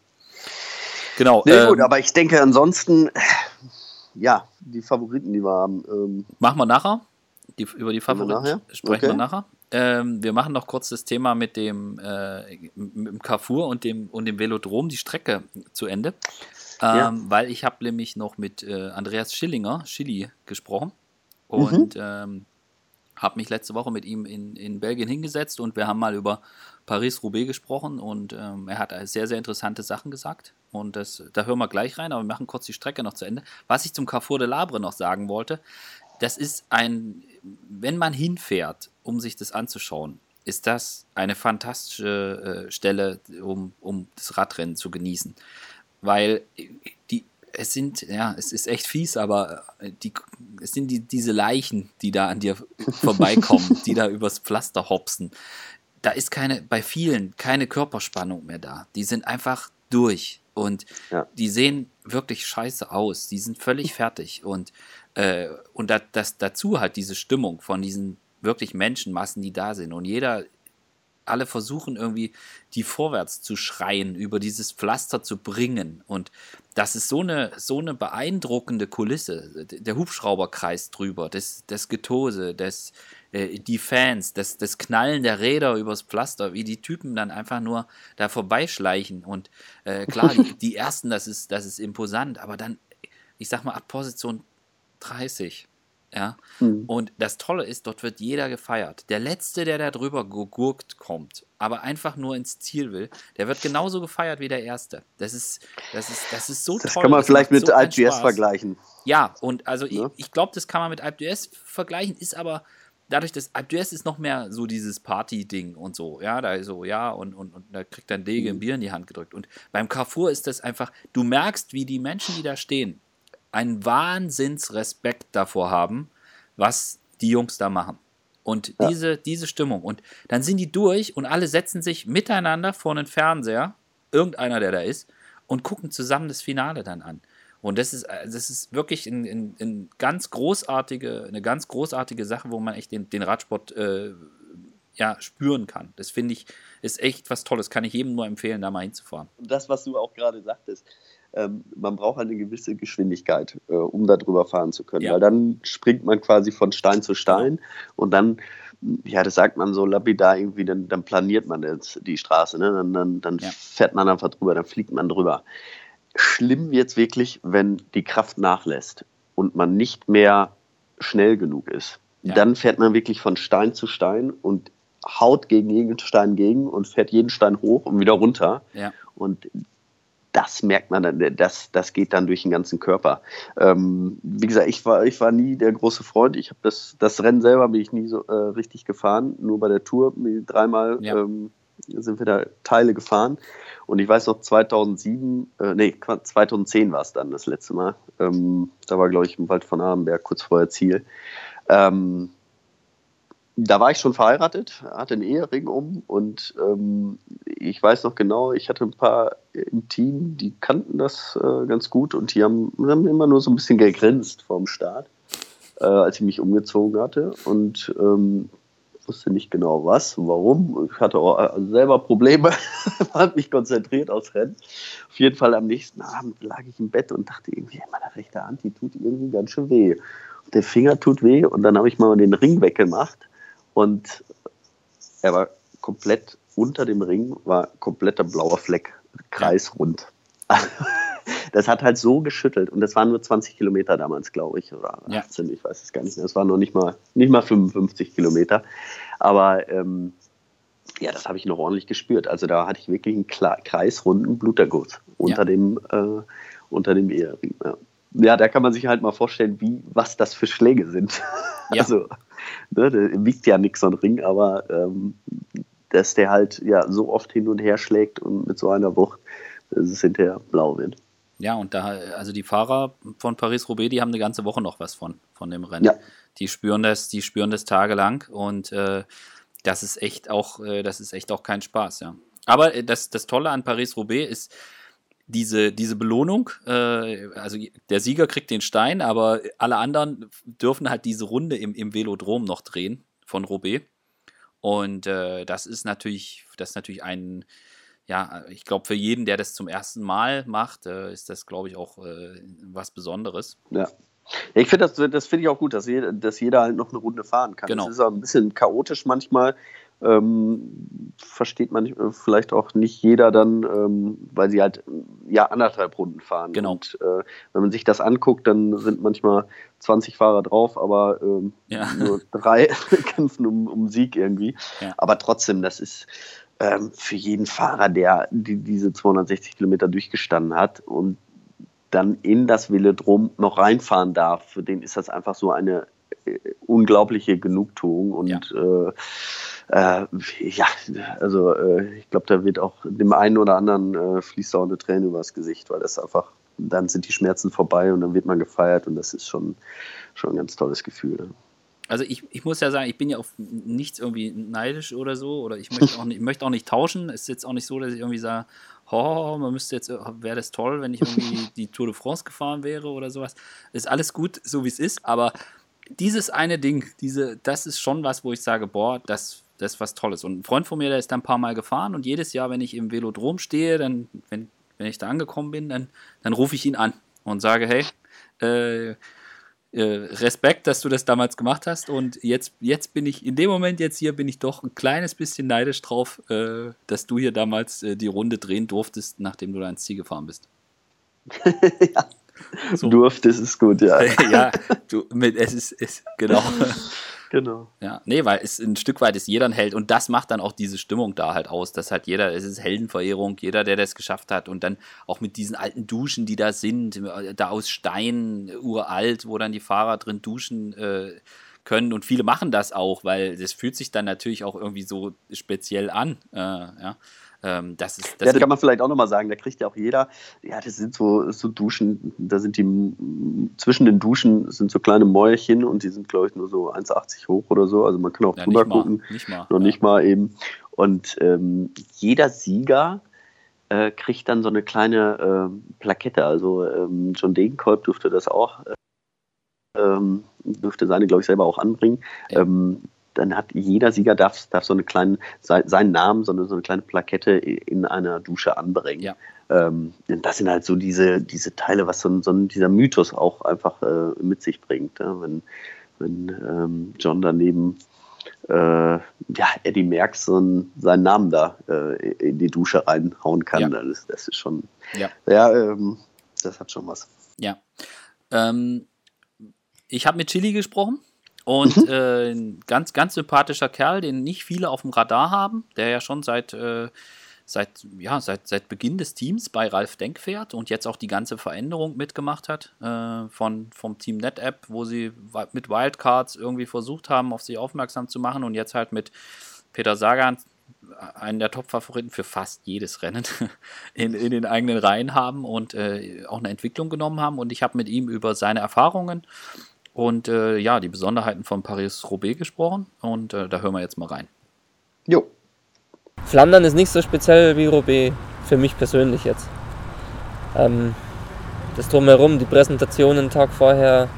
Genau. Nee, ähm, gut, aber ich denke ansonsten, ja, die Favoriten, die wir haben. Ähm, machen wir nachher. Die, über die Favoriten sprechen okay. wir nachher. Ähm, wir machen noch kurz das Thema mit dem, äh, mit dem Carrefour und dem, und dem Velodrom, die Strecke zu Ende. Ähm, ja. Weil ich habe nämlich noch mit äh, Andreas Schillinger, Schilli, gesprochen. Und mhm. ähm, habe mich letzte Woche mit ihm in, in Belgien hingesetzt und wir haben mal über Paris-Roubaix gesprochen und ähm, er hat sehr, sehr interessante Sachen gesagt. Und das, da hören wir gleich rein, aber wir machen kurz die Strecke noch zu Ende. Was ich zum Carrefour de Labre noch sagen wollte, das ist ein, wenn man hinfährt, um sich das anzuschauen, ist das eine fantastische äh, Stelle, um, um das Radrennen zu genießen. Weil die, es sind, ja, es ist echt fies, aber äh, die, es sind die, diese Leichen, die da an dir vorbeikommen, die da übers Pflaster hopsen. Da ist keine, bei vielen keine Körperspannung mehr da. Die sind einfach durch und ja. die sehen wirklich scheiße aus. Die sind völlig fertig und, äh, und das, das, dazu halt diese Stimmung von diesen wirklich Menschenmassen, die da sind und jeder alle versuchen irgendwie die vorwärts zu schreien, über dieses Pflaster zu bringen. Und das ist so eine, so eine beeindruckende Kulisse. Der Hubschrauber kreist drüber, das, das Getose, das, äh, die Fans, das, das Knallen der Räder übers Pflaster, wie die Typen dann einfach nur da vorbeischleichen. Und äh, klar, die, die, ersten, das ist, das ist imposant, aber dann, ich sag mal, ab Position 30 ja. Mhm. Und das Tolle ist, dort wird jeder gefeiert. Der Letzte, der da drüber gegurkt kommt, aber einfach nur ins Ziel will, der wird genauso gefeiert wie der Erste. Das ist, das ist, das ist so das toll. Das kann man vielleicht mit so Alp vergleichen. Ja, und also ja. ich, ich glaube, das kann man mit Alp vergleichen, ist aber dadurch, dass Alp ist noch mehr so dieses Party-Ding und so, ja, da so, ja, und, und, und da kriegt dann Dege ein mhm. Bier in die Hand gedrückt. Und beim Carrefour ist das einfach, du merkst, wie die Menschen, die da stehen, einen Wahnsinnsrespekt davor haben, was die Jungs da machen. Und ja. diese, diese Stimmung. Und dann sind die durch und alle setzen sich miteinander vor einen Fernseher, irgendeiner, der da ist, und gucken zusammen das Finale dann an. Und das ist, das ist wirklich ein, ein, ein ganz großartige, eine ganz großartige Sache, wo man echt den, den Radsport äh, ja, spüren kann. Das finde ich, ist echt was Tolles. Kann ich jedem nur empfehlen, da mal hinzufahren. Das, was du auch gerade sagtest, ähm, man braucht eine gewisse Geschwindigkeit, äh, um da drüber fahren zu können. Ja. Weil dann springt man quasi von Stein zu Stein und dann, ja, das sagt man so lapidar irgendwie, dann, dann planiert man jetzt die Straße, ne? dann, dann, dann ja. fährt man einfach drüber, dann fliegt man drüber. Schlimm wird es wirklich, wenn die Kraft nachlässt und man nicht mehr schnell genug ist. Ja. Dann fährt man wirklich von Stein zu Stein und haut gegen jeden Stein gegen und fährt jeden Stein hoch und wieder runter. Ja. Und das merkt man dann, das, das geht dann durch den ganzen Körper. Ähm, wie gesagt, ich war, ich war nie der große Freund. Ich habe das, das Rennen selber bin ich nie so äh, richtig gefahren. Nur bei der Tour dreimal ja. ähm, sind wir da Teile gefahren. Und ich weiß noch, 2007, äh, nee, 2010 war es dann das letzte Mal. Ähm, da war, glaube ich, im Wald von Arenberg kurz vorher Ziel. Ähm, da war ich schon verheiratet, hatte einen Ehering um und ähm, ich weiß noch genau, ich hatte ein paar im Team, die kannten das äh, ganz gut und die haben, haben, immer nur so ein bisschen gegrinst vorm Start, äh, als ich mich umgezogen hatte und ähm, wusste nicht genau was, warum. Ich hatte auch äh, selber Probleme, habe mich konzentriert aufs Rennen. Auf jeden Fall am nächsten Abend lag ich im Bett und dachte irgendwie, meine rechte Hand, die tut irgendwie ganz schön weh. Der Finger tut weh und dann habe ich mal den Ring weggemacht und er war komplett unter dem Ring, war kompletter blauer Fleck, kreisrund. das hat halt so geschüttelt und das waren nur 20 Kilometer damals, glaube ich, oder 18, ja. ich weiß es gar nicht mehr. Es waren noch nicht mal, nicht mal 55 Kilometer. Aber ähm, ja, das habe ich noch ordentlich gespürt. Also da hatte ich wirklich einen kreisrunden Bluterguss unter ja. dem, äh, unter dem Ehering. Ja. ja. da kann man sich halt mal vorstellen, wie, was das für Schläge sind. Ja. Also, ne, der wiegt ja nichts so ein Ring, aber ähm, dass der halt ja so oft hin und her schlägt und mit so einer Wucht, dass es hinterher blau wird. Ja, und da, also die Fahrer von Paris-Roubaix, die haben eine ganze Woche noch was von, von dem Rennen. Ja. Die spüren das, die spüren das tagelang und äh, das ist echt auch, äh, das ist echt auch kein Spaß, ja. Aber äh, das, das Tolle an Paris-Roubaix ist diese, diese Belohnung. Äh, also der Sieger kriegt den Stein, aber alle anderen dürfen halt diese Runde im, im Velodrom noch drehen von Roubaix. Und äh, das ist natürlich, das ist natürlich ein, ja, ich glaube, für jeden, der das zum ersten Mal macht, äh, ist das, glaube ich, auch äh, was Besonderes. Ja. Ich finde das, das finde ich auch gut, dass jeder, dass jeder halt noch eine Runde fahren kann. Genau. Das ist auch ein bisschen chaotisch manchmal. Ähm, versteht man äh, vielleicht auch nicht jeder dann, ähm, weil sie halt ja anderthalb Runden fahren. Genau. Und äh, wenn man sich das anguckt, dann sind manchmal 20 Fahrer drauf, aber ähm, ja. nur drei kämpfen um, um Sieg irgendwie. Ja. Aber trotzdem, das ist ähm, für jeden Fahrer, der die, diese 260 Kilometer durchgestanden hat und dann in das Velodrom noch reinfahren darf, für den ist das einfach so eine unglaubliche Genugtuung und ja, äh, äh, ja also äh, ich glaube, da wird auch dem einen oder anderen äh, fließt auch eine Träne übers Gesicht, weil das einfach, dann sind die Schmerzen vorbei und dann wird man gefeiert und das ist schon, schon ein ganz tolles Gefühl. Also ich, ich muss ja sagen, ich bin ja auf nichts irgendwie neidisch oder so oder ich möchte auch nicht, möchte auch nicht tauschen. Es ist jetzt auch nicht so, dass ich irgendwie sage, oh, man müsste jetzt, wäre das toll, wenn ich irgendwie die Tour de France gefahren wäre oder sowas. Ist alles gut, so wie es ist, aber dieses eine Ding, diese, das ist schon was, wo ich sage, boah, das, das ist was Tolles. Und ein Freund von mir, der ist da ein paar Mal gefahren und jedes Jahr, wenn ich im Velodrom stehe, dann, wenn, wenn ich da angekommen bin, dann, dann rufe ich ihn an und sage, hey, äh, äh, Respekt, dass du das damals gemacht hast. Und jetzt, jetzt bin ich, in dem Moment jetzt hier, bin ich doch ein kleines bisschen neidisch drauf, äh, dass du hier damals äh, die Runde drehen durftest, nachdem du da ins Ziel gefahren bist. ja. So. Durftest ist gut, ja. ja, du, mit, es ist, ist genau. Genau. Ja, nee, weil es ein Stück weit ist jeder ein Held und das macht dann auch diese Stimmung da halt aus, dass halt jeder, es ist Heldenverehrung, jeder, der das geschafft hat und dann auch mit diesen alten Duschen, die da sind, da aus Stein, uralt, wo dann die Fahrer drin duschen äh, können und viele machen das auch, weil das fühlt sich dann natürlich auch irgendwie so speziell an, äh, ja. Ähm, das ist, das ja, das kann man vielleicht auch nochmal sagen. Da kriegt ja auch jeder, ja, das sind so, so Duschen, da sind die, zwischen den Duschen sind so kleine Mäuerchen und die sind, glaube ich, nur so 1,80 hoch oder so. Also man kann auch ja, drüber nicht gucken. Mal, nicht mal. Noch ja. nicht mal eben. Und ähm, jeder Sieger äh, kriegt dann so eine kleine äh, Plakette. Also ähm, John Degenkolb durfte das auch, äh, dürfte seine, glaube ich, selber auch anbringen. Ja. Ähm, dann hat jeder Sieger darf, darf so eine kleine, seinen Namen, so eine, so eine kleine Plakette in einer Dusche anbringen. Ja. Ähm, das sind halt so diese, diese Teile, was so, so dieser Mythos auch einfach äh, mit sich bringt. Ja? Wenn, wenn ähm, John daneben äh, ja, Eddie Merckx so einen, seinen Namen da äh, in die Dusche reinhauen kann, ja. das, das ist schon, ja, ja ähm, das hat schon was. Ja. Ähm, ich habe mit Chili gesprochen und mhm. äh, ein ganz, ganz sympathischer Kerl, den nicht viele auf dem Radar haben, der ja schon seit, äh, seit, ja, seit, seit Beginn des Teams bei Ralf Denk fährt und jetzt auch die ganze Veränderung mitgemacht hat äh, von, vom Team NetApp, wo sie mit Wildcards irgendwie versucht haben, auf sich aufmerksam zu machen und jetzt halt mit Peter Sagan einen der Top-Favoriten für fast jedes Rennen in, in den eigenen Reihen haben und äh, auch eine Entwicklung genommen haben. Und ich habe mit ihm über seine Erfahrungen und äh, ja, die Besonderheiten von Paris-Roubaix gesprochen und äh, da hören wir jetzt mal rein. Jo. Flandern ist nicht so speziell wie Roubaix, für mich persönlich jetzt. Ähm, das Drumherum, die Präsentationen Tag vorher,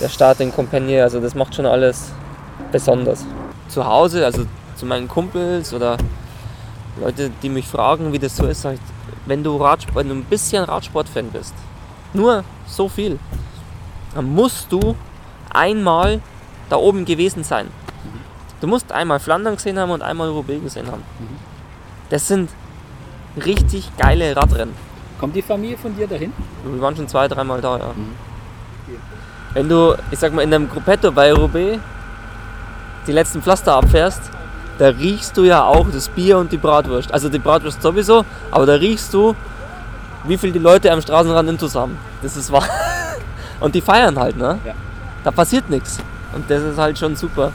der Start in Compagnie, also das macht schon alles besonders. Zu Hause, also zu meinen Kumpels oder Leute, die mich fragen, wie das so ist, sage ich, wenn du, Radsport, wenn du ein bisschen Radsportfan bist, nur so viel, dann musst du einmal da oben gewesen sein. Du musst einmal Flandern gesehen haben und einmal Roubaix gesehen haben. Das sind richtig geile Radrennen. Kommt die Familie von dir dahin? Wir waren schon zwei, dreimal da, ja. Mhm. Wenn du, ich sag mal, in einem Gruppetto bei Roubaix die letzten Pflaster abfährst, da riechst du ja auch das Bier und die Bratwurst. Also die Bratwurst sowieso, aber da riechst du, wie viel die Leute am Straßenrand intus haben. Das ist wahr. Und die feiern halt, ne? Ja. Da passiert nichts. Und das ist halt schon super.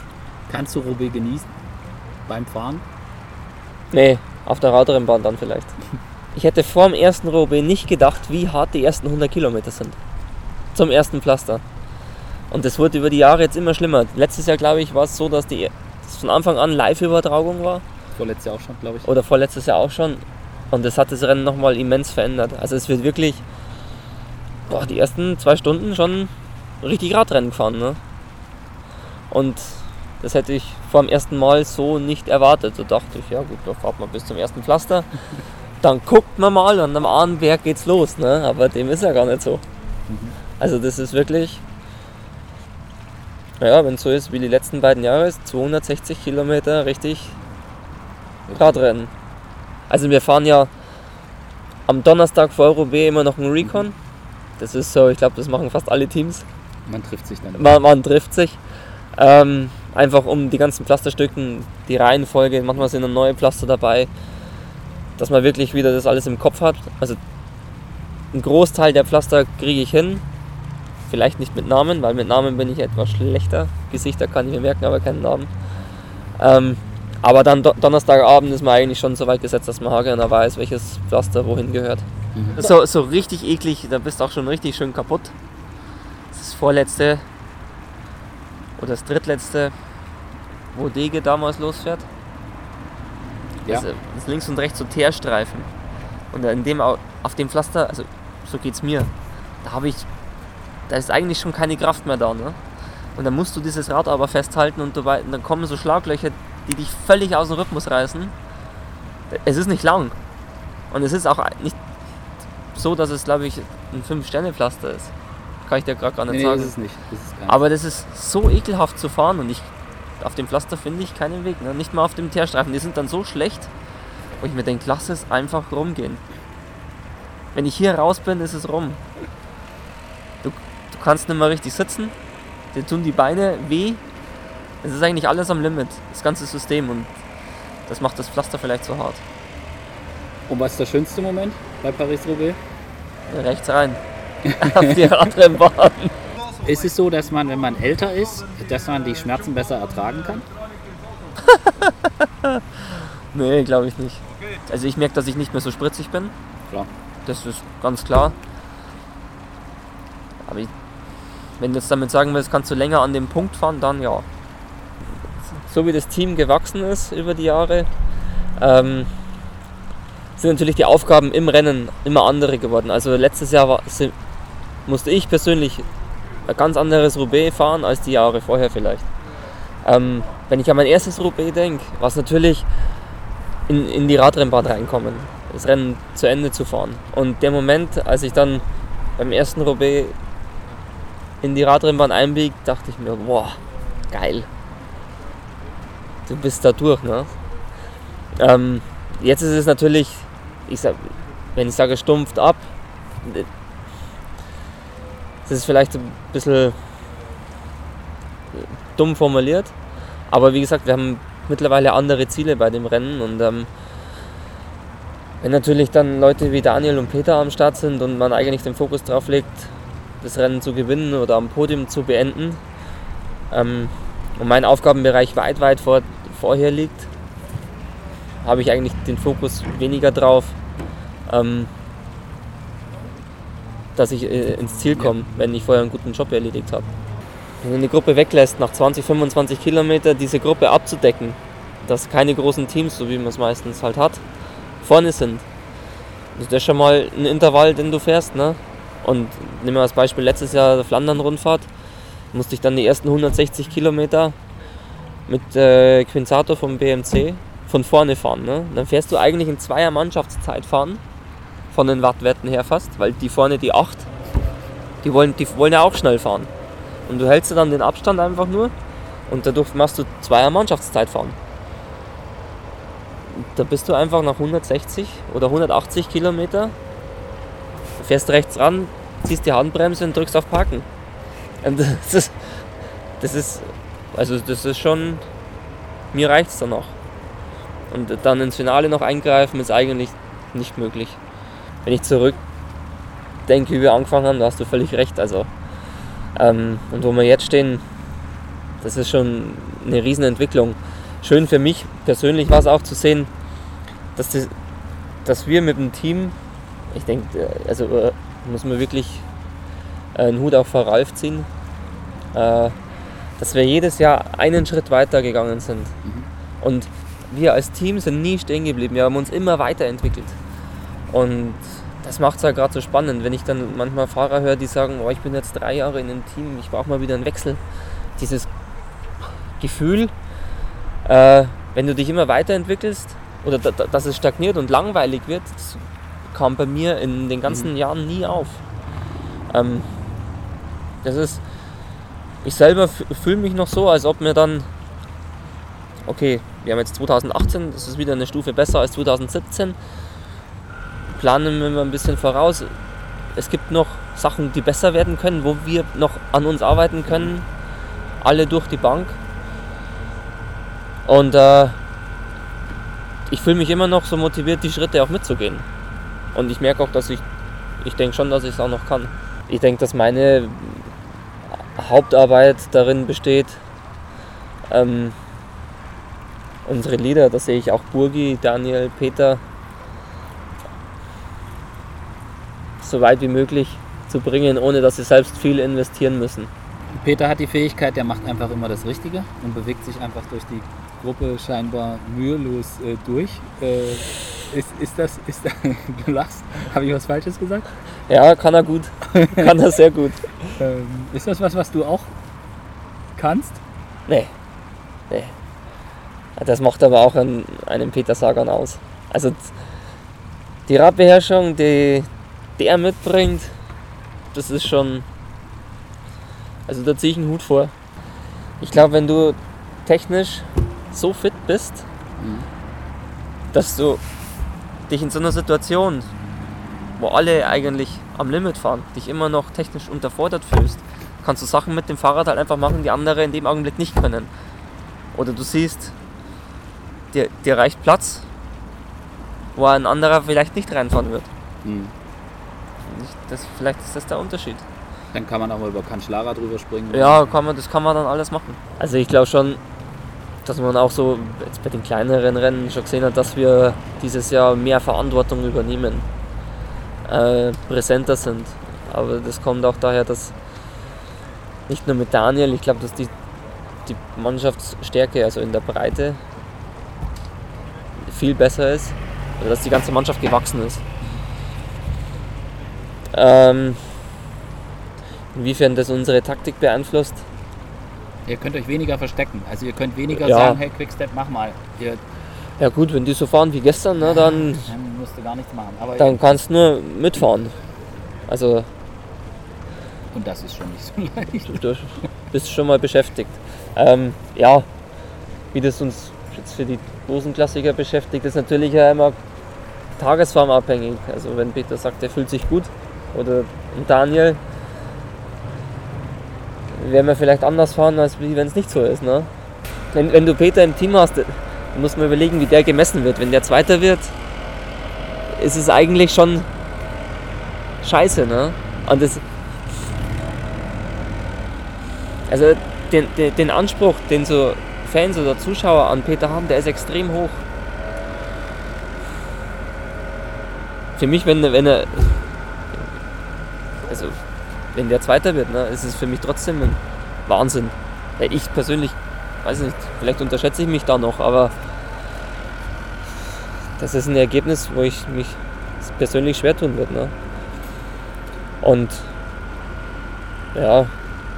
Kannst du Roubaix genießen? Beim Fahren? Nee, auf der Radrennbahn dann vielleicht. Ich hätte vor dem ersten Roubaix nicht gedacht, wie hart die ersten 100 Kilometer sind. Zum ersten Pflaster. Und das wurde über die Jahre jetzt immer schlimmer. Letztes Jahr, glaube ich, war es so, dass die dass von Anfang an Live-Übertragung war. Vorletztes Jahr auch schon, glaube ich. Oder vorletztes Jahr auch schon. Und das hat das Rennen nochmal immens verändert. Also es wird wirklich boah, die ersten zwei Stunden schon richtig Radrennen gefahren. Ne? Und das hätte ich vor dem ersten Mal so nicht erwartet. Da dachte ich, ja gut, da fahrt man bis zum ersten Pflaster. Dann guckt man mal und am Ahnenberg geht's los. Ne? Aber dem ist ja gar nicht so. Also das ist wirklich, ja, wenn es so ist wie die letzten beiden Jahre, ist 260 Kilometer richtig Radrennen. Also wir fahren ja am Donnerstag vor Roubaix immer noch einen Recon. Das ist so, ich glaube, das machen fast alle Teams. Man trifft sich dann. Man, man trifft sich. Ähm, einfach um die ganzen Pflasterstücken, die Reihenfolge, manchmal sind dann neue Pflaster dabei, dass man wirklich wieder das alles im Kopf hat. Also ein Großteil der Pflaster kriege ich hin. Vielleicht nicht mit Namen, weil mit Namen bin ich etwas schlechter. Gesichter kann ich mir merken, aber keinen Namen. Ähm, aber dann Do Donnerstagabend ist man eigentlich schon so weit gesetzt, dass man haargenau weiß, welches Pflaster wohin gehört. Mhm. So, so richtig eklig, da bist du auch schon richtig schön kaputt. Das ist das vorletzte oder das drittletzte, wo Dege damals losfährt. Ja. Das, das ist links und rechts so Teerstreifen. Und in dem, auf dem Pflaster, also so geht's mir, da habe ich, da ist eigentlich schon keine Kraft mehr da. Ne? Und dann musst du dieses Rad aber festhalten und, dabei, und dann kommen so Schlaglöcher, die dich völlig aus dem Rhythmus reißen. Es ist nicht lang. Und es ist auch nicht so, dass es, glaube ich, ein 5-Sterne-Pflaster ist. Kann ich dir gerade gar nicht Nee, nee, sagen. ist es nicht. Das ist. Aber das ist so ekelhaft zu fahren und ich, auf dem Pflaster finde ich keinen Weg. Ne? Nicht mal auf dem Teerstreifen. Die sind dann so schlecht, wo ich mir denke, lass es einfach rumgehen. Wenn ich hier raus bin, ist es rum. Du, du kannst nicht mehr richtig sitzen. Dir tun die Beine weh. Es ist eigentlich alles am Limit, das ganze System. Und das macht das Pflaster vielleicht so hart. Und was ist der schönste Moment bei Paris-Roubaix? Rechts rein. auf die Radrennbahn. Ist es so, dass man, wenn man älter ist, dass man die Schmerzen besser ertragen kann? Nee, glaube ich nicht. Also ich merke, dass ich nicht mehr so spritzig bin. Klar. Das ist ganz klar. Aber ich, wenn du jetzt damit sagen willst, kannst du länger an dem Punkt fahren, dann ja. So wie das Team gewachsen ist über die Jahre, ähm, sind natürlich die Aufgaben im Rennen immer andere geworden. Also letztes Jahr war, musste ich persönlich ein ganz anderes Roubaix fahren als die Jahre vorher vielleicht. Ähm, wenn ich an mein erstes Roubaix denke, war es natürlich in, in die Radrennbahn reinkommen, das Rennen zu Ende zu fahren. Und der Moment, als ich dann beim ersten Roubaix in die Radrennbahn einbieg, dachte ich mir, boah, geil. Du bist da durch, ne? Ähm, jetzt ist es natürlich, ich sag, wenn ich sage stumpft ab, das ist vielleicht ein bisschen dumm formuliert, aber wie gesagt, wir haben mittlerweile andere Ziele bei dem Rennen und ähm, wenn natürlich dann Leute wie Daniel und Peter am Start sind und man eigentlich den Fokus drauf legt, das Rennen zu gewinnen oder am Podium zu beenden ähm, und mein Aufgabenbereich weit, weit vor, vorher liegt, habe ich eigentlich den Fokus weniger drauf, ähm, dass ich äh, ins Ziel komme, wenn ich vorher einen guten Job erledigt habe. Wenn du eine Gruppe weglässt, nach 20, 25 Kilometer diese Gruppe abzudecken, dass keine großen Teams, so wie man es meistens halt hat, vorne sind. Das ist schon mal ein Intervall, den du fährst. Ne? Und nehmen wir als Beispiel letztes Jahr der Flandern-Rundfahrt, musste ich dann die ersten 160 Kilometer mit äh, Quinzato vom BMC von vorne fahren. Ne? Dann fährst du eigentlich in zweier Mannschaftszeit fahren, von den Wattwerten her fast, weil die vorne die 8, die wollen, die wollen ja auch schnell fahren. Und du hältst dann den Abstand einfach nur und dadurch machst du zweier Mannschaftszeit fahren. Da bist du einfach nach 160 oder 180 Kilometer, fährst rechts ran, ziehst die Handbremse und drückst auf Parken. Und das ist, das ist, also das ist schon, mir reicht es dann noch. Und dann ins Finale noch eingreifen ist eigentlich nicht möglich. Wenn ich zurück denke, wie wir angefangen haben, da hast du völlig recht. Also, ähm, und wo wir jetzt stehen, das ist schon eine Riesenentwicklung. Schön für mich persönlich war es auch zu sehen, dass, das, dass wir mit dem Team, ich denke, äh, also äh, muss man wirklich einen Hut auch vor Ralf ziehen, äh, dass wir jedes Jahr einen Schritt weiter gegangen sind. Mhm. Und wir als Team sind nie stehen geblieben. Wir haben uns immer weiterentwickelt. Und das macht es halt gerade so spannend, wenn ich dann manchmal Fahrer höre, die sagen, oh, ich bin jetzt drei Jahre in einem Team, ich brauche mal wieder einen Wechsel. Dieses Gefühl, äh, wenn du dich immer weiterentwickelst oder da, dass es stagniert und langweilig wird, kam bei mir in den ganzen mhm. Jahren nie auf. Ähm, das ist, ich selber fühle mich noch so, als ob mir dann, okay, wir haben jetzt 2018, das ist wieder eine Stufe besser als 2017. Planen wir mal ein bisschen voraus. Es gibt noch Sachen, die besser werden können, wo wir noch an uns arbeiten können. Alle durch die Bank. Und äh, ich fühle mich immer noch so motiviert, die Schritte auch mitzugehen. Und ich merke auch, dass ich, ich denke schon, dass ich es auch noch kann. Ich denke, dass meine Hauptarbeit darin besteht, ähm, unsere Lieder, da sehe ich auch Burgi, Daniel, Peter, so weit wie möglich zu bringen, ohne dass sie selbst viel investieren müssen. Peter hat die Fähigkeit, der macht einfach immer das Richtige und bewegt sich einfach durch die Gruppe scheinbar mühelos äh, durch. Äh, ist, ist das, ist das, du lachst, habe ich was Falsches gesagt? Ja, kann er gut. kann er sehr gut. ähm, ist das was, was du auch kannst? Nee. Nee. Das macht aber auch einen, einen Peter Sagan aus. Also die Radbeherrschung, die der mitbringt, das ist schon. Also da ziehe ich einen Hut vor. Ich glaube, wenn du technisch so fit bist, mhm. dass du dich in so einer Situation, wo alle eigentlich am Limit fahren, dich immer noch technisch unterfordert fühlst, kannst du Sachen mit dem Fahrrad halt einfach machen, die andere in dem Augenblick nicht können. Oder du siehst, dir, dir reicht Platz, wo ein anderer vielleicht nicht reinfahren wird. Mhm. Das, vielleicht ist das der Unterschied. Dann kann man auch mal über Kanschlara drüber springen. Ja, kann man, das kann man dann alles machen. Also ich glaube schon, dass man auch so jetzt bei den kleineren Rennen schon gesehen hat, dass wir dieses Jahr mehr Verantwortung übernehmen, äh, präsenter sind. Aber das kommt auch daher, dass nicht nur mit Daniel, ich glaube, dass die, die Mannschaftsstärke, also in der Breite, viel besser ist, oder dass die ganze Mannschaft gewachsen ist. Ähm, inwiefern das unsere Taktik beeinflusst, Ihr könnt euch weniger verstecken. Also ihr könnt weniger ja. sagen, hey Quickstep, mach mal. Ihr ja gut, wenn die so fahren wie gestern, ne, dann, dann musst du gar nichts machen. Aber dann kannst du nur mitfahren. Also und das ist schon nicht so leicht. Du bist schon mal beschäftigt. Ähm, ja, wie das uns jetzt für die großen Klassiker beschäftigt, ist natürlich ja immer tagesformabhängig. Also wenn Peter sagt, er fühlt sich gut oder Daniel, werden wir vielleicht anders fahren, als wenn es nicht so ist. Ne? Wenn, wenn du Peter im Team hast, muss man überlegen, wie der gemessen wird. Wenn der Zweiter wird, ist es eigentlich schon scheiße. Ne? Und das, also den, den, den Anspruch, den so Fans oder Zuschauer an Peter haben, der ist extrem hoch. Für mich, wenn, wenn er. Also, wenn der Zweiter wird, ne, ist es für mich trotzdem ein Wahnsinn. Ich persönlich, weiß nicht, vielleicht unterschätze ich mich da noch, aber das ist ein Ergebnis, wo ich mich persönlich schwer tun würde. Ne? Und ja,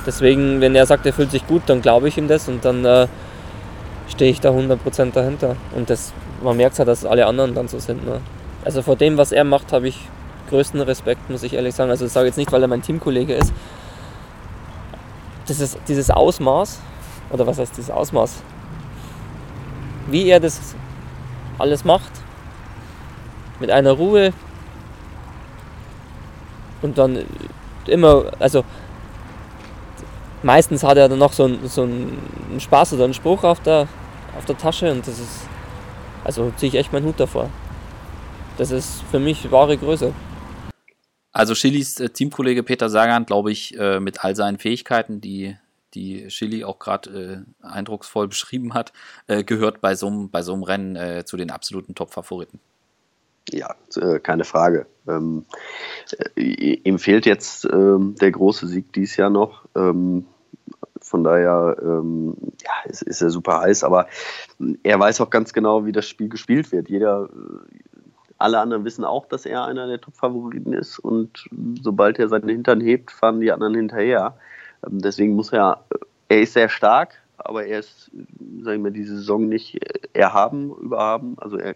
deswegen, wenn er sagt, er fühlt sich gut, dann glaube ich ihm das und dann äh, stehe ich da 100% dahinter. Und das, man merkt ja, dass alle anderen dann so sind. Ne? Also vor dem, was er macht, habe ich größten Respekt, muss ich ehrlich sagen. Also ich sage jetzt nicht, weil er mein Teamkollege ist. Das ist dieses Ausmaß, oder was heißt dieses Ausmaß? Wie er das alles macht, mit einer Ruhe und dann immer, also meistens hat er dann noch so einen, so einen Spaß oder einen Spruch auf der, auf der Tasche und das ist, Also ziehe ich echt meinen Hut davor. Das ist für mich wahre Größe. Also Chilis äh, Teamkollege Peter Sagan, glaube ich, äh, mit all seinen Fähigkeiten, die, die Chili auch gerade äh, eindrucksvoll beschrieben hat, äh, gehört bei so einem Rennen äh, zu den absoluten Top-Favoriten. Ja, äh, keine Frage. Ähm, ihm fehlt jetzt ähm, der große Sieg dieses Jahr noch. Ähm, von daher ähm, ja, ist, ist, er super heiß, aber er weiß auch ganz genau, wie das Spiel gespielt wird. Jeder, alle anderen wissen auch, dass er einer der Top-Favoriten ist und sobald er seinen Hintern hebt, fahren die anderen hinterher. Ähm, deswegen muss er, er ist sehr stark, aber er ist, sagen wir mal, diese Saison nicht erhaben, überhaben. Also er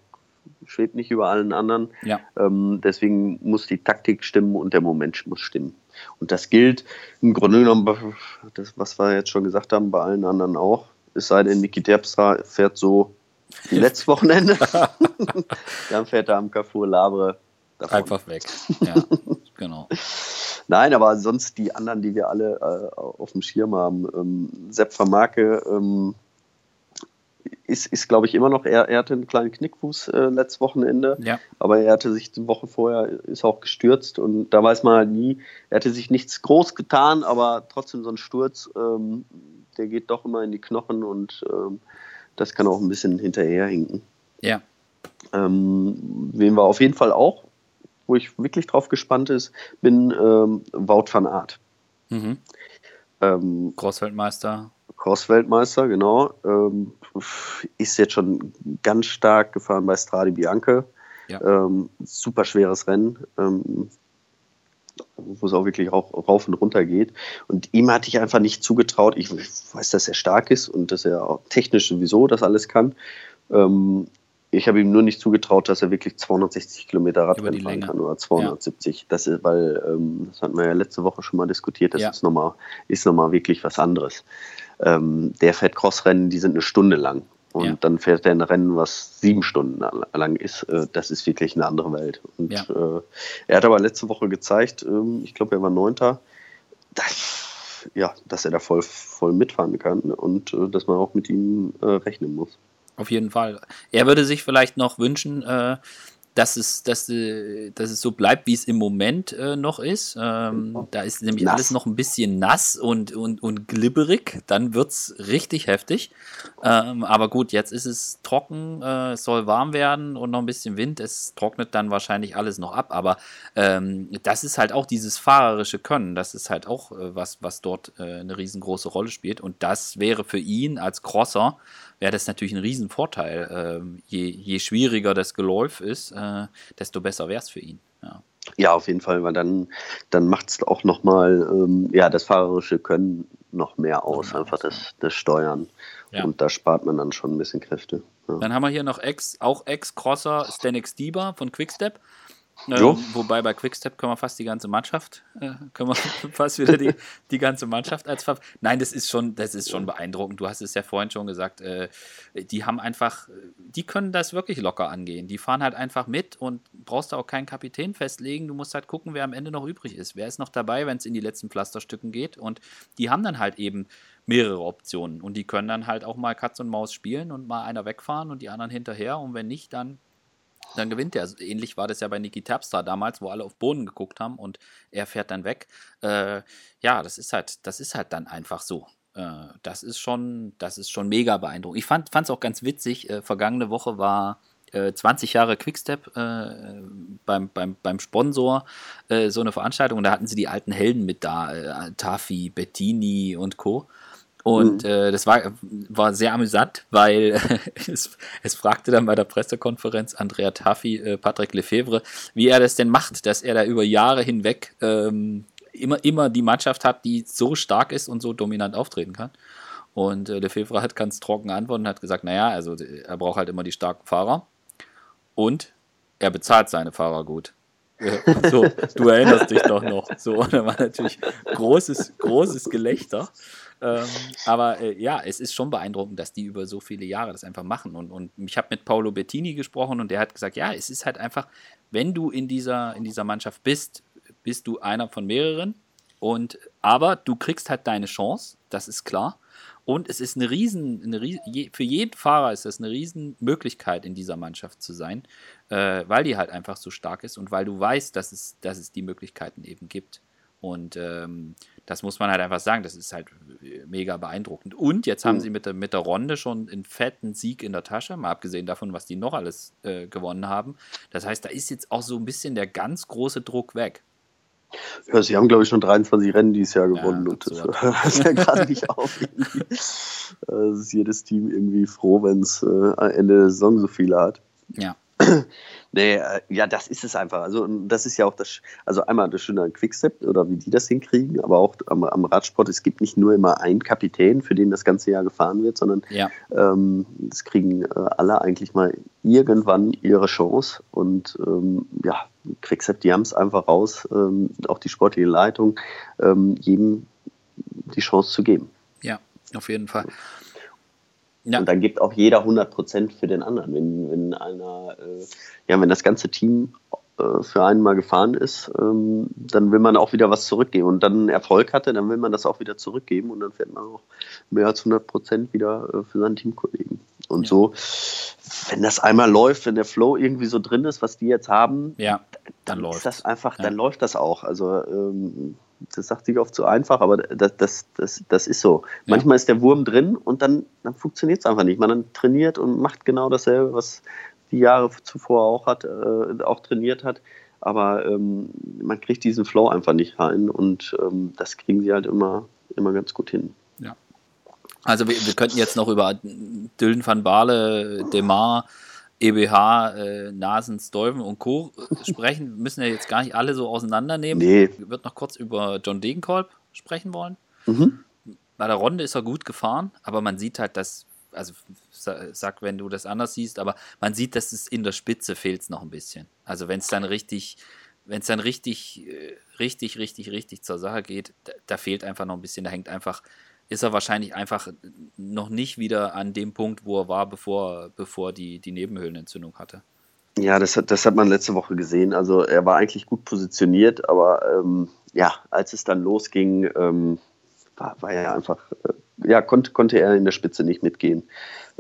schwebt nicht über allen anderen. Ja. Ähm, deswegen muss die Taktik stimmen und der Moment muss stimmen. Und das gilt im Grunde genommen, das, was wir jetzt schon gesagt haben, bei allen anderen auch. Es sei denn, Niki Terpstra fährt so wie letztes Wochenende. Dann fährt er am Carrefour Labre davon. Einfach weg. Ja, genau. Nein, aber sonst die anderen, die wir alle äh, auf dem Schirm haben. Ähm, Sepp Vermarke ähm, ist, ist glaube ich, immer noch, er, er hatte einen kleinen Knickfuß äh, letztes Wochenende, ja. aber er hatte sich die Woche vorher, ist auch gestürzt und da weiß man halt nie, er hatte sich nichts groß getan, aber trotzdem so ein Sturz, ähm, der geht doch immer in die Knochen und ähm, das kann auch ein bisschen hinterherhinken. Ja. Ähm, wen wir auf jeden Fall auch, wo ich wirklich drauf gespannt ist, bin ähm, Wout van Aert. Mhm. Ähm, Großweltmeister. Cross-Weltmeister, genau. Ähm, ist jetzt schon ganz stark gefahren bei Strade Bianche. Ja. Ähm, super schweres Rennen, ähm, wo es auch wirklich auch rauf und runter geht. Und ihm hatte ich einfach nicht zugetraut. Ich weiß, dass er stark ist und dass er auch technisch sowieso das alles kann. Ähm, ich habe ihm nur nicht zugetraut, dass er wirklich 260 Kilometer Radrennen fahren kann oder 270. Ja. Das ist, weil, ähm, das hatten wir ja letzte Woche schon mal diskutiert, das ja. ist nochmal ist noch wirklich was anderes. Ähm, der fährt Crossrennen, die sind eine Stunde lang. Und ja. dann fährt er ein Rennen, was sieben Stunden lang ist. Äh, das ist wirklich eine andere Welt. Und ja. äh, er hat aber letzte Woche gezeigt, ähm, ich glaube, er war Neunter, dass, ja, dass er da voll, voll mitfahren kann und äh, dass man auch mit ihm äh, rechnen muss. Auf jeden Fall. Er würde sich vielleicht noch wünschen, äh, dass es, dass, äh, dass es so bleibt, wie es im Moment äh, noch ist. Ähm, da ist nämlich nass. alles noch ein bisschen nass und, und, und glibberig. Dann wird es richtig heftig. Ähm, aber gut, jetzt ist es trocken, äh, es soll warm werden und noch ein bisschen Wind. Es trocknet dann wahrscheinlich alles noch ab. Aber ähm, das ist halt auch dieses fahrerische Können. Das ist halt auch äh, was, was dort äh, eine riesengroße Rolle spielt. Und das wäre für ihn als Crosser wäre das natürlich ein Riesenvorteil. Ähm, je, je schwieriger das Geläuf ist, äh, desto besser wäre es für ihn. Ja. ja. auf jeden Fall, weil dann, dann macht es auch nochmal ähm, ja, das fahrerische Können noch mehr aus, ja, einfach das, das Steuern. Ja. Und da spart man dann schon ein bisschen Kräfte. Ja. Dann haben wir hier noch Ex, auch Ex-Crosser Stanek Stieber von Quickstep. Ähm, wobei bei Quickstep können wir fast die ganze Mannschaft, äh, können wir fast wieder die, die ganze Mannschaft als Ver Nein, das ist schon, das ist schon beeindruckend. Du hast es ja vorhin schon gesagt, äh, die haben einfach, die können das wirklich locker angehen. Die fahren halt einfach mit und brauchst da auch keinen Kapitän festlegen. Du musst halt gucken, wer am Ende noch übrig ist. Wer ist noch dabei, wenn es in die letzten Pflasterstücken geht? Und die haben dann halt eben mehrere Optionen und die können dann halt auch mal Katz und Maus spielen und mal einer wegfahren und die anderen hinterher und wenn nicht, dann dann gewinnt er. Also ähnlich war das ja bei Niki Terpstra damals, wo alle auf Boden geguckt haben und er fährt dann weg. Äh, ja, das ist halt, das ist halt dann einfach so. Äh, das ist schon, das ist schon mega beeindruckend. Ich fand es auch ganz witzig. Äh, vergangene Woche war 20 äh, Jahre Quickstep äh, beim, beim, beim Sponsor äh, so eine Veranstaltung und da hatten sie die alten Helden mit da, Tafi, Bettini und Co. Und mhm. äh, das war, war sehr amüsant, weil es, es, fragte dann bei der Pressekonferenz Andrea Taffi, äh, Patrick Lefebvre, wie er das denn macht, dass er da über Jahre hinweg ähm, immer, immer die Mannschaft hat, die so stark ist und so dominant auftreten kann. Und äh, Lefebvre hat ganz trocken antworten und hat gesagt, naja, also er braucht halt immer die starken Fahrer und er bezahlt seine Fahrer gut. so, du erinnerst dich doch noch. So, und da war natürlich großes, großes Gelächter. Ähm, aber äh, ja, es ist schon beeindruckend, dass die über so viele Jahre das einfach machen. Und, und ich habe mit Paolo Bettini gesprochen und der hat gesagt, ja, es ist halt einfach, wenn du in dieser, in dieser Mannschaft bist, bist du einer von mehreren. Und aber du kriegst halt deine Chance, das ist klar. Und es ist eine riesen, eine riesen für jeden Fahrer ist das eine riesen Möglichkeit, in dieser Mannschaft zu sein, äh, weil die halt einfach so stark ist und weil du weißt, dass es, dass es die Möglichkeiten eben gibt. Und ähm, das muss man halt einfach sagen, das ist halt mega beeindruckend. Und jetzt haben mhm. sie mit der, mit der Runde schon einen fetten Sieg in der Tasche, mal abgesehen davon, was die noch alles äh, gewonnen haben. Das heißt, da ist jetzt auch so ein bisschen der ganz große Druck weg. Ja, sie haben, glaube ich, schon 23 Rennen dieses Jahr gewonnen ja, und das hört ja gerade nicht auf. Es ist jedes Team irgendwie froh, wenn es äh, Ende der Saison so viele hat. Ja. Nee, äh, ja, das ist es einfach. Also, das ist ja auch das, also einmal das Schöne an Quickstep oder wie die das hinkriegen, aber auch am, am, Radsport, es gibt nicht nur immer einen Kapitän, für den das ganze Jahr gefahren wird, sondern ja. ähm, das kriegen äh, alle eigentlich mal irgendwann ihre Chance. Und ähm, ja, Quickstep, die haben es einfach raus, ähm, auch die sportliche Leitung, ähm, jedem die Chance zu geben. Ja, auf jeden Fall. Ja. Und dann gibt auch jeder 100 Prozent für den anderen. Wenn, wenn einer, äh, ja, wenn das ganze Team äh, für einen mal gefahren ist, ähm, dann will man auch wieder was zurückgeben. Und dann Erfolg hatte, dann will man das auch wieder zurückgeben und dann fährt man auch mehr als 100 Prozent wieder äh, für seinen Teamkollegen. Und ja. so, wenn das einmal läuft, wenn der Flow irgendwie so drin ist, was die jetzt haben, ja, dann, dann läuft das einfach, ja. dann läuft das auch. Also ähm, das sagt sich oft so einfach, aber das, das, das, das ist so. Ja. Manchmal ist der Wurm drin und dann, dann funktioniert es einfach nicht. Man trainiert und macht genau dasselbe, was die Jahre zuvor auch hat, äh, auch trainiert hat. Aber ähm, man kriegt diesen Flow einfach nicht rein und ähm, das kriegen sie halt immer, immer ganz gut hin. Ja. Also wir, wir könnten jetzt noch über Dylan van Baarle, Demar, EBH, äh, Nasen, Stolven und Co. sprechen. Wir müssen ja jetzt gar nicht alle so auseinandernehmen. Nee. Ich würde noch kurz über John Degenkolb sprechen wollen. Mhm. Bei der Runde ist er gut gefahren, aber man sieht halt, dass, also sag, wenn du das anders siehst, aber man sieht, dass es in der Spitze fehlt noch ein bisschen. Also wenn es dann richtig, wenn es dann richtig, äh, richtig, richtig, richtig zur Sache geht, da, da fehlt einfach noch ein bisschen, da hängt einfach ist er wahrscheinlich einfach noch nicht wieder an dem Punkt, wo er war, bevor, bevor die, die Nebenhöhlenentzündung hatte. Ja, das hat, das hat man letzte Woche gesehen. Also er war eigentlich gut positioniert, aber ähm, ja, als es dann losging, ähm, war, war er einfach, äh, ja, konnte, konnte er in der Spitze nicht mitgehen.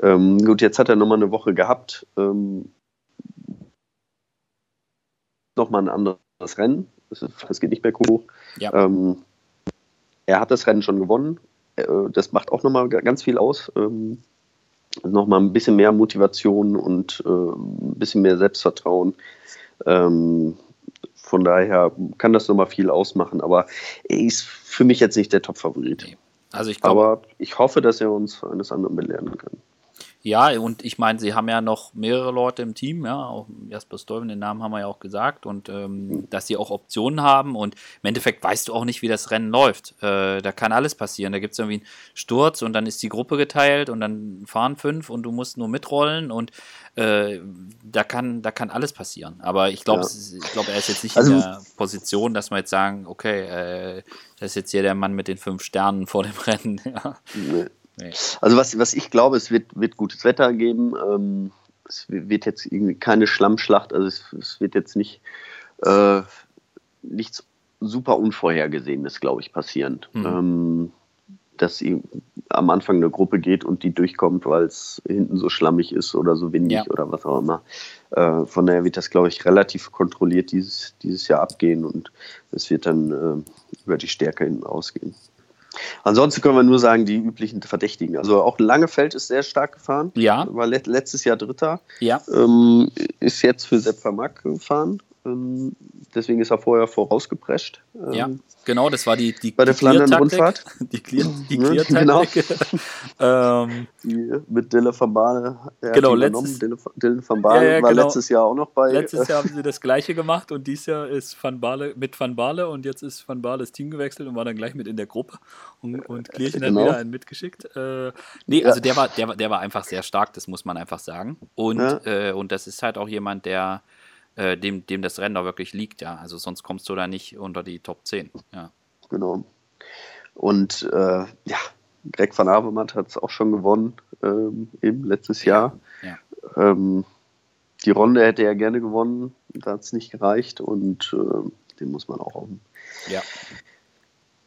Ähm, gut, jetzt hat er nochmal eine Woche gehabt. Ähm, nochmal ein anderes Rennen. Es geht nicht mehr hoch. Ja. Ähm, er hat das Rennen schon gewonnen das macht auch nochmal ganz viel aus. Ähm, nochmal ein bisschen mehr Motivation und äh, ein bisschen mehr Selbstvertrauen. Ähm, von daher kann das nochmal viel ausmachen, aber er ist für mich jetzt nicht der Top-Favorit. Also ich glaub, aber ich hoffe, dass er uns eines anderen belehren kann. Ja, und ich meine, sie haben ja noch mehrere Leute im Team, ja, auch Jasper Stolven, den Namen haben wir ja auch gesagt, und ähm, mhm. dass sie auch Optionen haben. Und im Endeffekt weißt du auch nicht, wie das Rennen läuft. Äh, da kann alles passieren. Da gibt es irgendwie einen Sturz und dann ist die Gruppe geteilt und dann fahren fünf und du musst nur mitrollen und äh, da, kann, da kann alles passieren. Aber ich glaube, ja. glaub, er ist jetzt nicht also, in der Position, dass wir jetzt sagen, okay, äh, das ist jetzt hier der Mann mit den fünf Sternen vor dem Rennen. ja. Nee. Nee. Also was, was ich glaube, es wird, wird gutes Wetter geben. Ähm, es wird jetzt irgendwie keine Schlammschlacht, also es, es wird jetzt nicht äh, nichts super Unvorhergesehenes, glaube ich, passieren. Mhm. Ähm, dass am Anfang eine Gruppe geht und die durchkommt, weil es hinten so schlammig ist oder so windig ja. oder was auch immer. Äh, von daher wird das, glaube ich, relativ kontrolliert dieses, dieses Jahr abgehen und es wird dann äh, über die Stärke hinten ausgehen. Ansonsten können wir nur sagen, die üblichen Verdächtigen. Also auch Langefeld ist sehr stark gefahren. Ja. War letztes Jahr Dritter. Ja. Ähm, ist jetzt für Sepp Vermack gefahren. Ähm, deswegen ist er vorher vorausgeprescht. Ähm, ja, genau, das war die, die, bei der Flandern-Rundfahrt. Die Clear, die Clear genau. ähm, die, mit Dylan van Baale. Genau, letztes, Dylan van Baale ja, ja, war genau. letztes Jahr auch noch bei. Letztes Jahr haben sie das gleiche gemacht und dieses Jahr ist Van Baale mit Van Baale und jetzt ist Van Baale das Team gewechselt und war dann gleich mit in der Gruppe und, und Klierchen genau. hat wieder einen mitgeschickt. Äh, nee, also der war, der, der war einfach sehr stark, das muss man einfach sagen. Und, äh, und das ist halt auch jemand, der äh, dem, dem das Rennen da wirklich liegt, ja. Also sonst kommst du da nicht unter die Top 10. Ja. Genau. Und äh, ja, Greg van Avermaet hat es auch schon gewonnen, ähm, eben letztes Jahr. Ja. Ähm, die Runde hätte er gerne gewonnen, da hat es nicht gereicht und äh, den muss man auch auf, ja.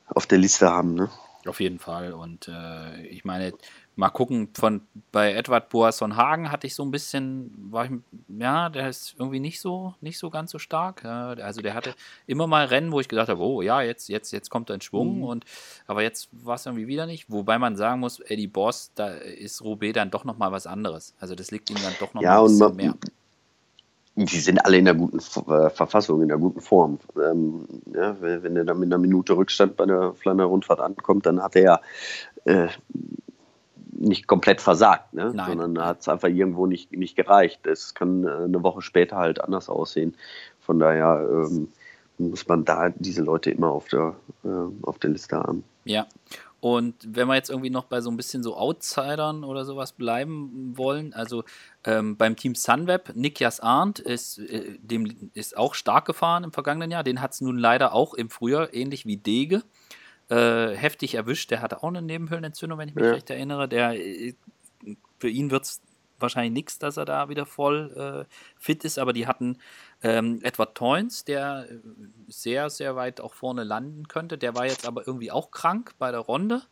auf der Liste haben. Ne? Auf jeden Fall. Und äh, ich meine, mal gucken, von bei Edward Boasson Hagen hatte ich so ein bisschen, war ich, ja, der ist irgendwie nicht so, nicht so ganz so stark. Also der hatte immer mal Rennen, wo ich gedacht habe, oh ja, jetzt, jetzt, jetzt kommt er in Schwung mhm. und aber jetzt war es irgendwie wieder nicht. Wobei man sagen muss, Eddie Boss, da ist Roubaix dann doch nochmal was anderes. Also das liegt ihm dann doch noch ja, ein bisschen man, mehr. Die sind alle in der guten äh, Verfassung, in der guten Form. Ähm, ja, wenn er dann mit einer Minute Rückstand bei der Flander-Rundfahrt ankommt, dann hat er ja äh, nicht komplett versagt, ne? sondern hat es einfach irgendwo nicht, nicht gereicht. Es kann äh, eine Woche später halt anders aussehen. Von daher ähm, muss man da diese Leute immer auf der, äh, auf der Liste haben. Ja. Und wenn wir jetzt irgendwie noch bei so ein bisschen so Outsidern oder sowas bleiben wollen, also ähm, beim Team Sunweb, Niklas Arndt ist, äh, dem ist auch stark gefahren im vergangenen Jahr. Den hat es nun leider auch im Frühjahr, ähnlich wie Dege äh, heftig erwischt. Der hatte auch eine Nebenhöhlenentzündung, wenn ich mich ja. recht erinnere. Der, äh, für ihn wird es wahrscheinlich nichts, dass er da wieder voll äh, fit ist, aber die hatten ähm, Edward Toynes, der äh, sehr, sehr weit auch vorne landen könnte. Der war jetzt aber irgendwie auch krank bei der Runde.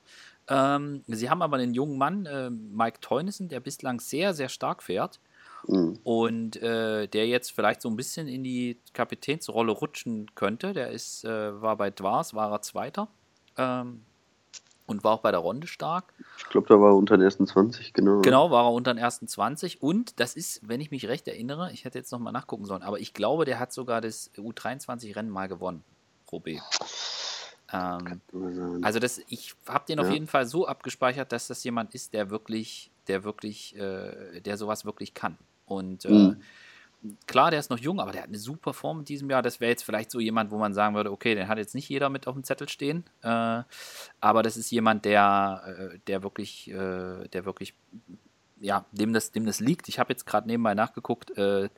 Ähm, sie haben aber einen jungen Mann, äh, Mike Teunissen, der bislang sehr, sehr stark fährt. Mhm. Und äh, der jetzt vielleicht so ein bisschen in die Kapitänsrolle rutschen könnte. Der ist, äh, war bei Dwars, war er Zweiter. Ähm, und war auch bei der Runde stark. Ich glaube, da war er unter den ersten 20, genau. Genau, war er unter den ersten 20. Und das ist, wenn ich mich recht erinnere, ich hätte jetzt nochmal nachgucken sollen, aber ich glaube, der hat sogar das U23-Rennen mal gewonnen, Robé. Ähm, also das, ich habe den ja. auf jeden Fall so abgespeichert, dass das jemand ist, der wirklich, der wirklich, äh, der sowas wirklich kann. Und äh, mhm klar, der ist noch jung, aber der hat eine super Form in diesem Jahr. Das wäre jetzt vielleicht so jemand, wo man sagen würde, okay, den hat jetzt nicht jeder mit auf dem Zettel stehen. Äh, aber das ist jemand, der, äh, der wirklich, äh, der wirklich, ja, dem das, dem das liegt. Ich habe jetzt gerade nebenbei nachgeguckt. Äh,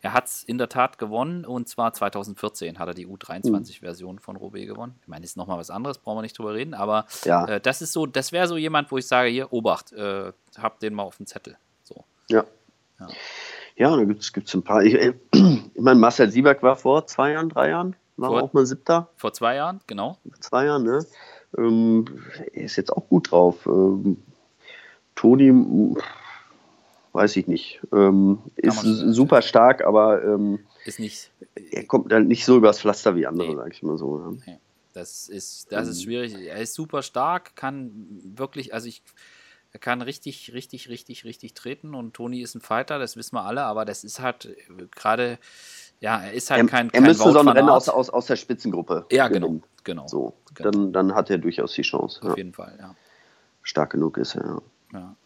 er hat es in der Tat gewonnen und zwar 2014 hat er die U23-Version von Roubaix gewonnen. Ich meine, ist nochmal was anderes, brauchen wir nicht drüber reden, aber ja. äh, das ist so, das wäre so jemand, wo ich sage, hier, Obacht, habt den mal auf dem Zettel. So. Ja. ja. Ja, da gibt es ein paar. Ich, äh, ich meine, Marcel Sieberg war vor zwei Jahren, drei Jahren, war vor, auch mal siebter. Vor zwei Jahren, genau. Vor zwei Jahren, ne? Ähm, er ist jetzt auch gut drauf. Ähm, Toni, weiß ich nicht. Ähm, ist super stark, aber ähm, ist nicht. Er kommt halt nicht so übers Pflaster wie andere, nee. sag ich mal so. Nee. Das ist, das ist ähm. schwierig. Er ist super stark, kann wirklich, also ich er kann richtig, richtig, richtig, richtig treten und Toni ist ein Fighter, das wissen wir alle, aber das ist halt äh, gerade, ja, er ist halt er, kein. Er kein müsste so ein Rennen aus, aus, aus der Spitzengruppe. Ja, genau. genau so, genau. Dann, dann hat er durchaus die Chance. Auf ja. jeden Fall, ja. Stark genug ist er, ja. ja.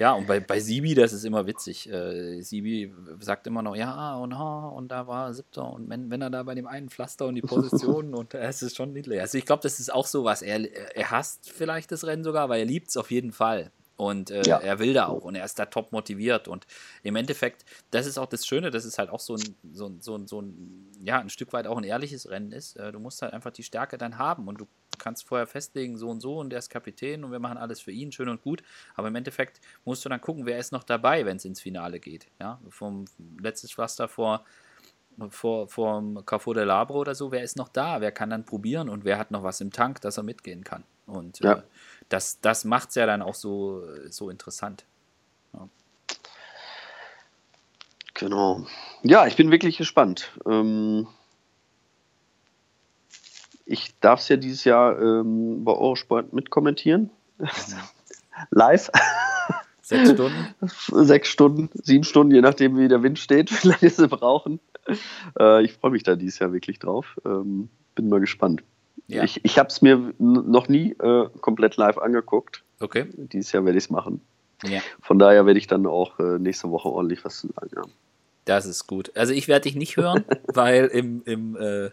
Ja, und bei, bei Sibi, das ist immer witzig. Äh, Sibi sagt immer noch, ja, und, und da war er siebter. Und wenn, wenn er da bei dem einen Pflaster und die Position und es ist schon niedlich. Also ich glaube, das ist auch so was. Er, er hasst vielleicht das Rennen sogar, weil er liebt es auf jeden Fall. Und äh, ja. er will da auch und er ist da top motiviert. Und im Endeffekt, das ist auch das Schöne, dass es halt auch so ein, so ein, so ein, so ein ja, ein Stück weit auch ein ehrliches Rennen ist. Äh, du musst halt einfach die Stärke dann haben und du kannst vorher festlegen, so und so und der ist Kapitän und wir machen alles für ihn, schön und gut. Aber im Endeffekt musst du dann gucken, wer ist noch dabei, wenn es ins Finale geht. Ja, vom letztes Pflaster vor vor, vor Carrefour del Labre oder so, wer ist noch da? Wer kann dann probieren und wer hat noch was im Tank, dass er mitgehen kann? Und ja. äh, das, das macht es ja dann auch so, so interessant. Ja. Genau. Ja, ich bin wirklich gespannt. Ähm, ich darf es ja dieses Jahr ähm, bei Eurosport mitkommentieren. Mhm. Live. Sechs Stunden? Sechs Stunden, sieben Stunden, je nachdem, wie der Wind steht, wie lange sie brauchen. Äh, ich freue mich da dieses Jahr wirklich drauf. Ähm, bin mal gespannt. Ja. Ich, ich habe es mir noch nie äh, komplett live angeguckt. Okay. Dieses Jahr werde ich es machen. Ja. Von daher werde ich dann auch äh, nächste Woche ordentlich was zu sagen haben. Das ist gut. Also ich werde dich nicht hören, weil im, im, äh,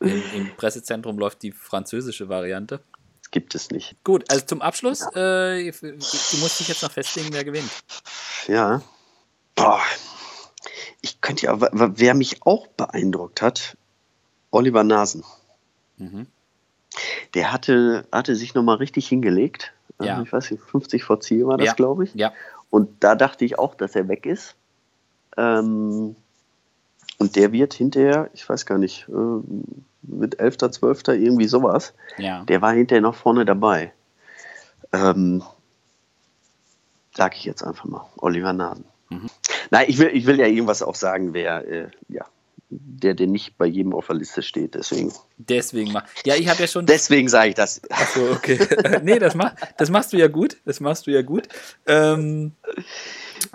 im, im, Pressezentrum läuft die französische Variante. Gibt es nicht. Gut, also zum Abschluss, äh, du musst dich jetzt noch festlegen, wer gewinnt. Ja. Boah. Ich könnte ja, wer mich auch beeindruckt hat, Oliver Nasen. Mhm der hatte, hatte sich nochmal richtig hingelegt. Ja. Ich weiß nicht, 50 vor Ziel war das, ja. glaube ich. Ja. Und da dachte ich auch, dass er weg ist. Ähm, und der wird hinterher, ich weiß gar nicht, äh, mit 11., 12., irgendwie sowas. Ja. Der war hinterher noch vorne dabei. Ähm, sag ich jetzt einfach mal. Oliver Nasen. Mhm. Nein, ich will, ich will ja irgendwas auch sagen, wer, äh, ja, der, der nicht bei jedem auf der Liste steht, deswegen. Deswegen mal. Ja, ich habe ja schon. Deswegen sage ich das. Achso, okay. nee, das, mach, das machst du ja gut. Das machst du ja gut. Ähm,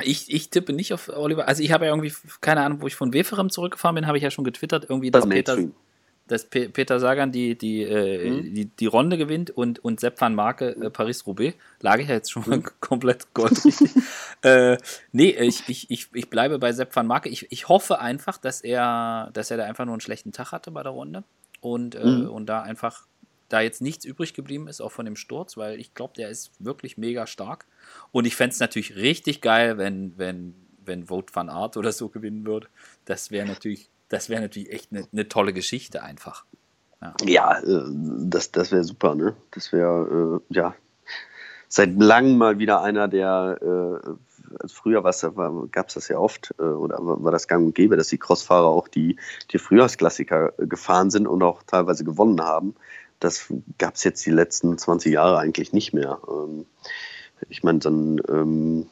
ich, ich tippe nicht auf Oliver. Also ich habe ja irgendwie, keine Ahnung, wo ich von Weferem zurückgefahren bin, habe ich ja schon getwittert, irgendwie, dass Peter, dass Pe Peter Sagan die, die, äh, mhm. die, die Runde gewinnt und, und Sepp van Marke äh, Paris-Roubaix. Lag ich ja jetzt schon mal mhm. komplett goldrichtig. äh, nee, ich, ich, ich, ich bleibe bei Sepp van Marke. Ich, ich hoffe einfach, dass er, dass er da einfach nur einen schlechten Tag hatte bei der Runde und, äh, mhm. und da einfach da jetzt nichts übrig geblieben ist, auch von dem Sturz, weil ich glaube, der ist wirklich mega stark. Und ich fände es natürlich richtig geil, wenn, wenn, wenn Vote van Art oder so gewinnen würde. Das wäre natürlich das wäre natürlich echt eine, eine, tolle Geschichte einfach. Ja, ja äh, das, das wäre super, ne? Das wäre, äh, ja, seit langem mal wieder einer, der, äh, also früher gab es das ja oft, äh, oder war das gang und gäbe, dass die Crossfahrer auch die, die Frühjahrsklassiker gefahren sind und auch teilweise gewonnen haben. Das gab es jetzt die letzten 20 Jahre eigentlich nicht mehr. Ähm, ich meine, dann ähm,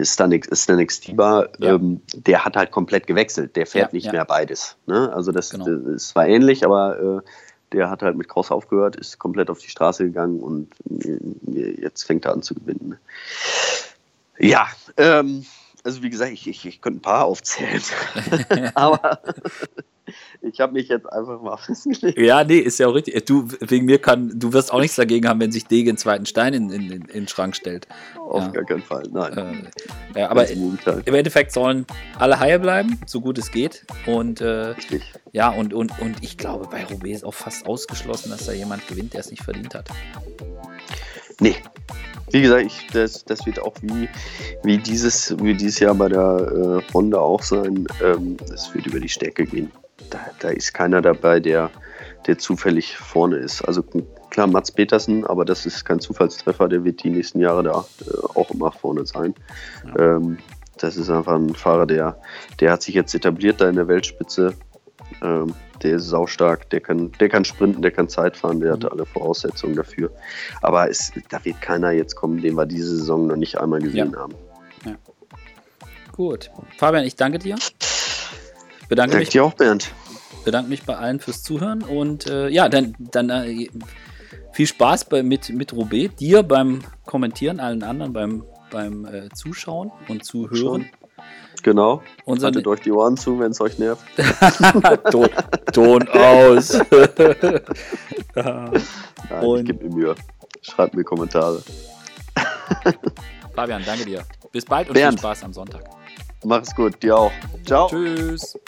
Stanek, Stanek Stiba, ja. ähm, der hat halt komplett gewechselt. Der fährt ja, nicht ja. mehr beides. Ne? Also das, genau. das ist zwar ähnlich, aber äh, der hat halt mit Cross aufgehört, ist komplett auf die Straße gegangen und äh, jetzt fängt er an zu gewinnen. Ne? Ja, ähm, also wie gesagt, ich, ich, ich könnte ein paar aufzählen. aber ich habe mich jetzt einfach mal festgelegt. Ja, nee, ist ja auch richtig. Du, wegen mir kann, du wirst auch nichts dagegen haben, wenn sich Degen einen zweiten Stein in, in, in, den Schrank stellt. Auf ja. gar keinen Fall, nein. Äh, ja, aber im Endeffekt sollen alle heil bleiben, so gut es geht. Und äh, ja, und, und, und ich glaube, bei Roubaix ist auch fast ausgeschlossen, dass da jemand gewinnt, der es nicht verdient hat. Nee, wie gesagt, ich, das, das wird auch wie, wie, dieses, wie dieses Jahr bei der äh, Honda auch sein. Ähm, es wird über die Stärke gehen da, da ist keiner dabei, der, der zufällig vorne ist. Also klar, Mats Petersen, aber das ist kein Zufallstreffer, der wird die nächsten Jahre da äh, auch immer vorne sein. Ja. Ähm, das ist einfach ein Fahrer, der, der hat sich jetzt etabliert da in der Weltspitze. Ähm, der ist saustark, der kann, der kann sprinten, der kann Zeit fahren, der mhm. hat alle Voraussetzungen dafür. Aber es, da wird keiner jetzt kommen, den wir diese Saison noch nicht einmal gesehen ja. haben. Ja. Gut. Fabian, ich danke dir. Bedanke Danke mich. dir auch, Bernd. Bedanke mich bei allen fürs Zuhören und äh, ja, dann, dann äh, viel Spaß bei, mit, mit Roubaix, dir beim Kommentieren, allen anderen beim, beim äh, Zuschauen und Zuhören. Genau. Unser Haltet euch die Ohren zu, wenn es euch nervt. Ton, Ton, aus. Nein, Und ich gebe mir Mühe. Schreibt mir Kommentare. Fabian, danke dir. Bis bald und Bernd. viel Spaß am Sonntag. Mach es gut, dir auch. Ciao. Tschüss.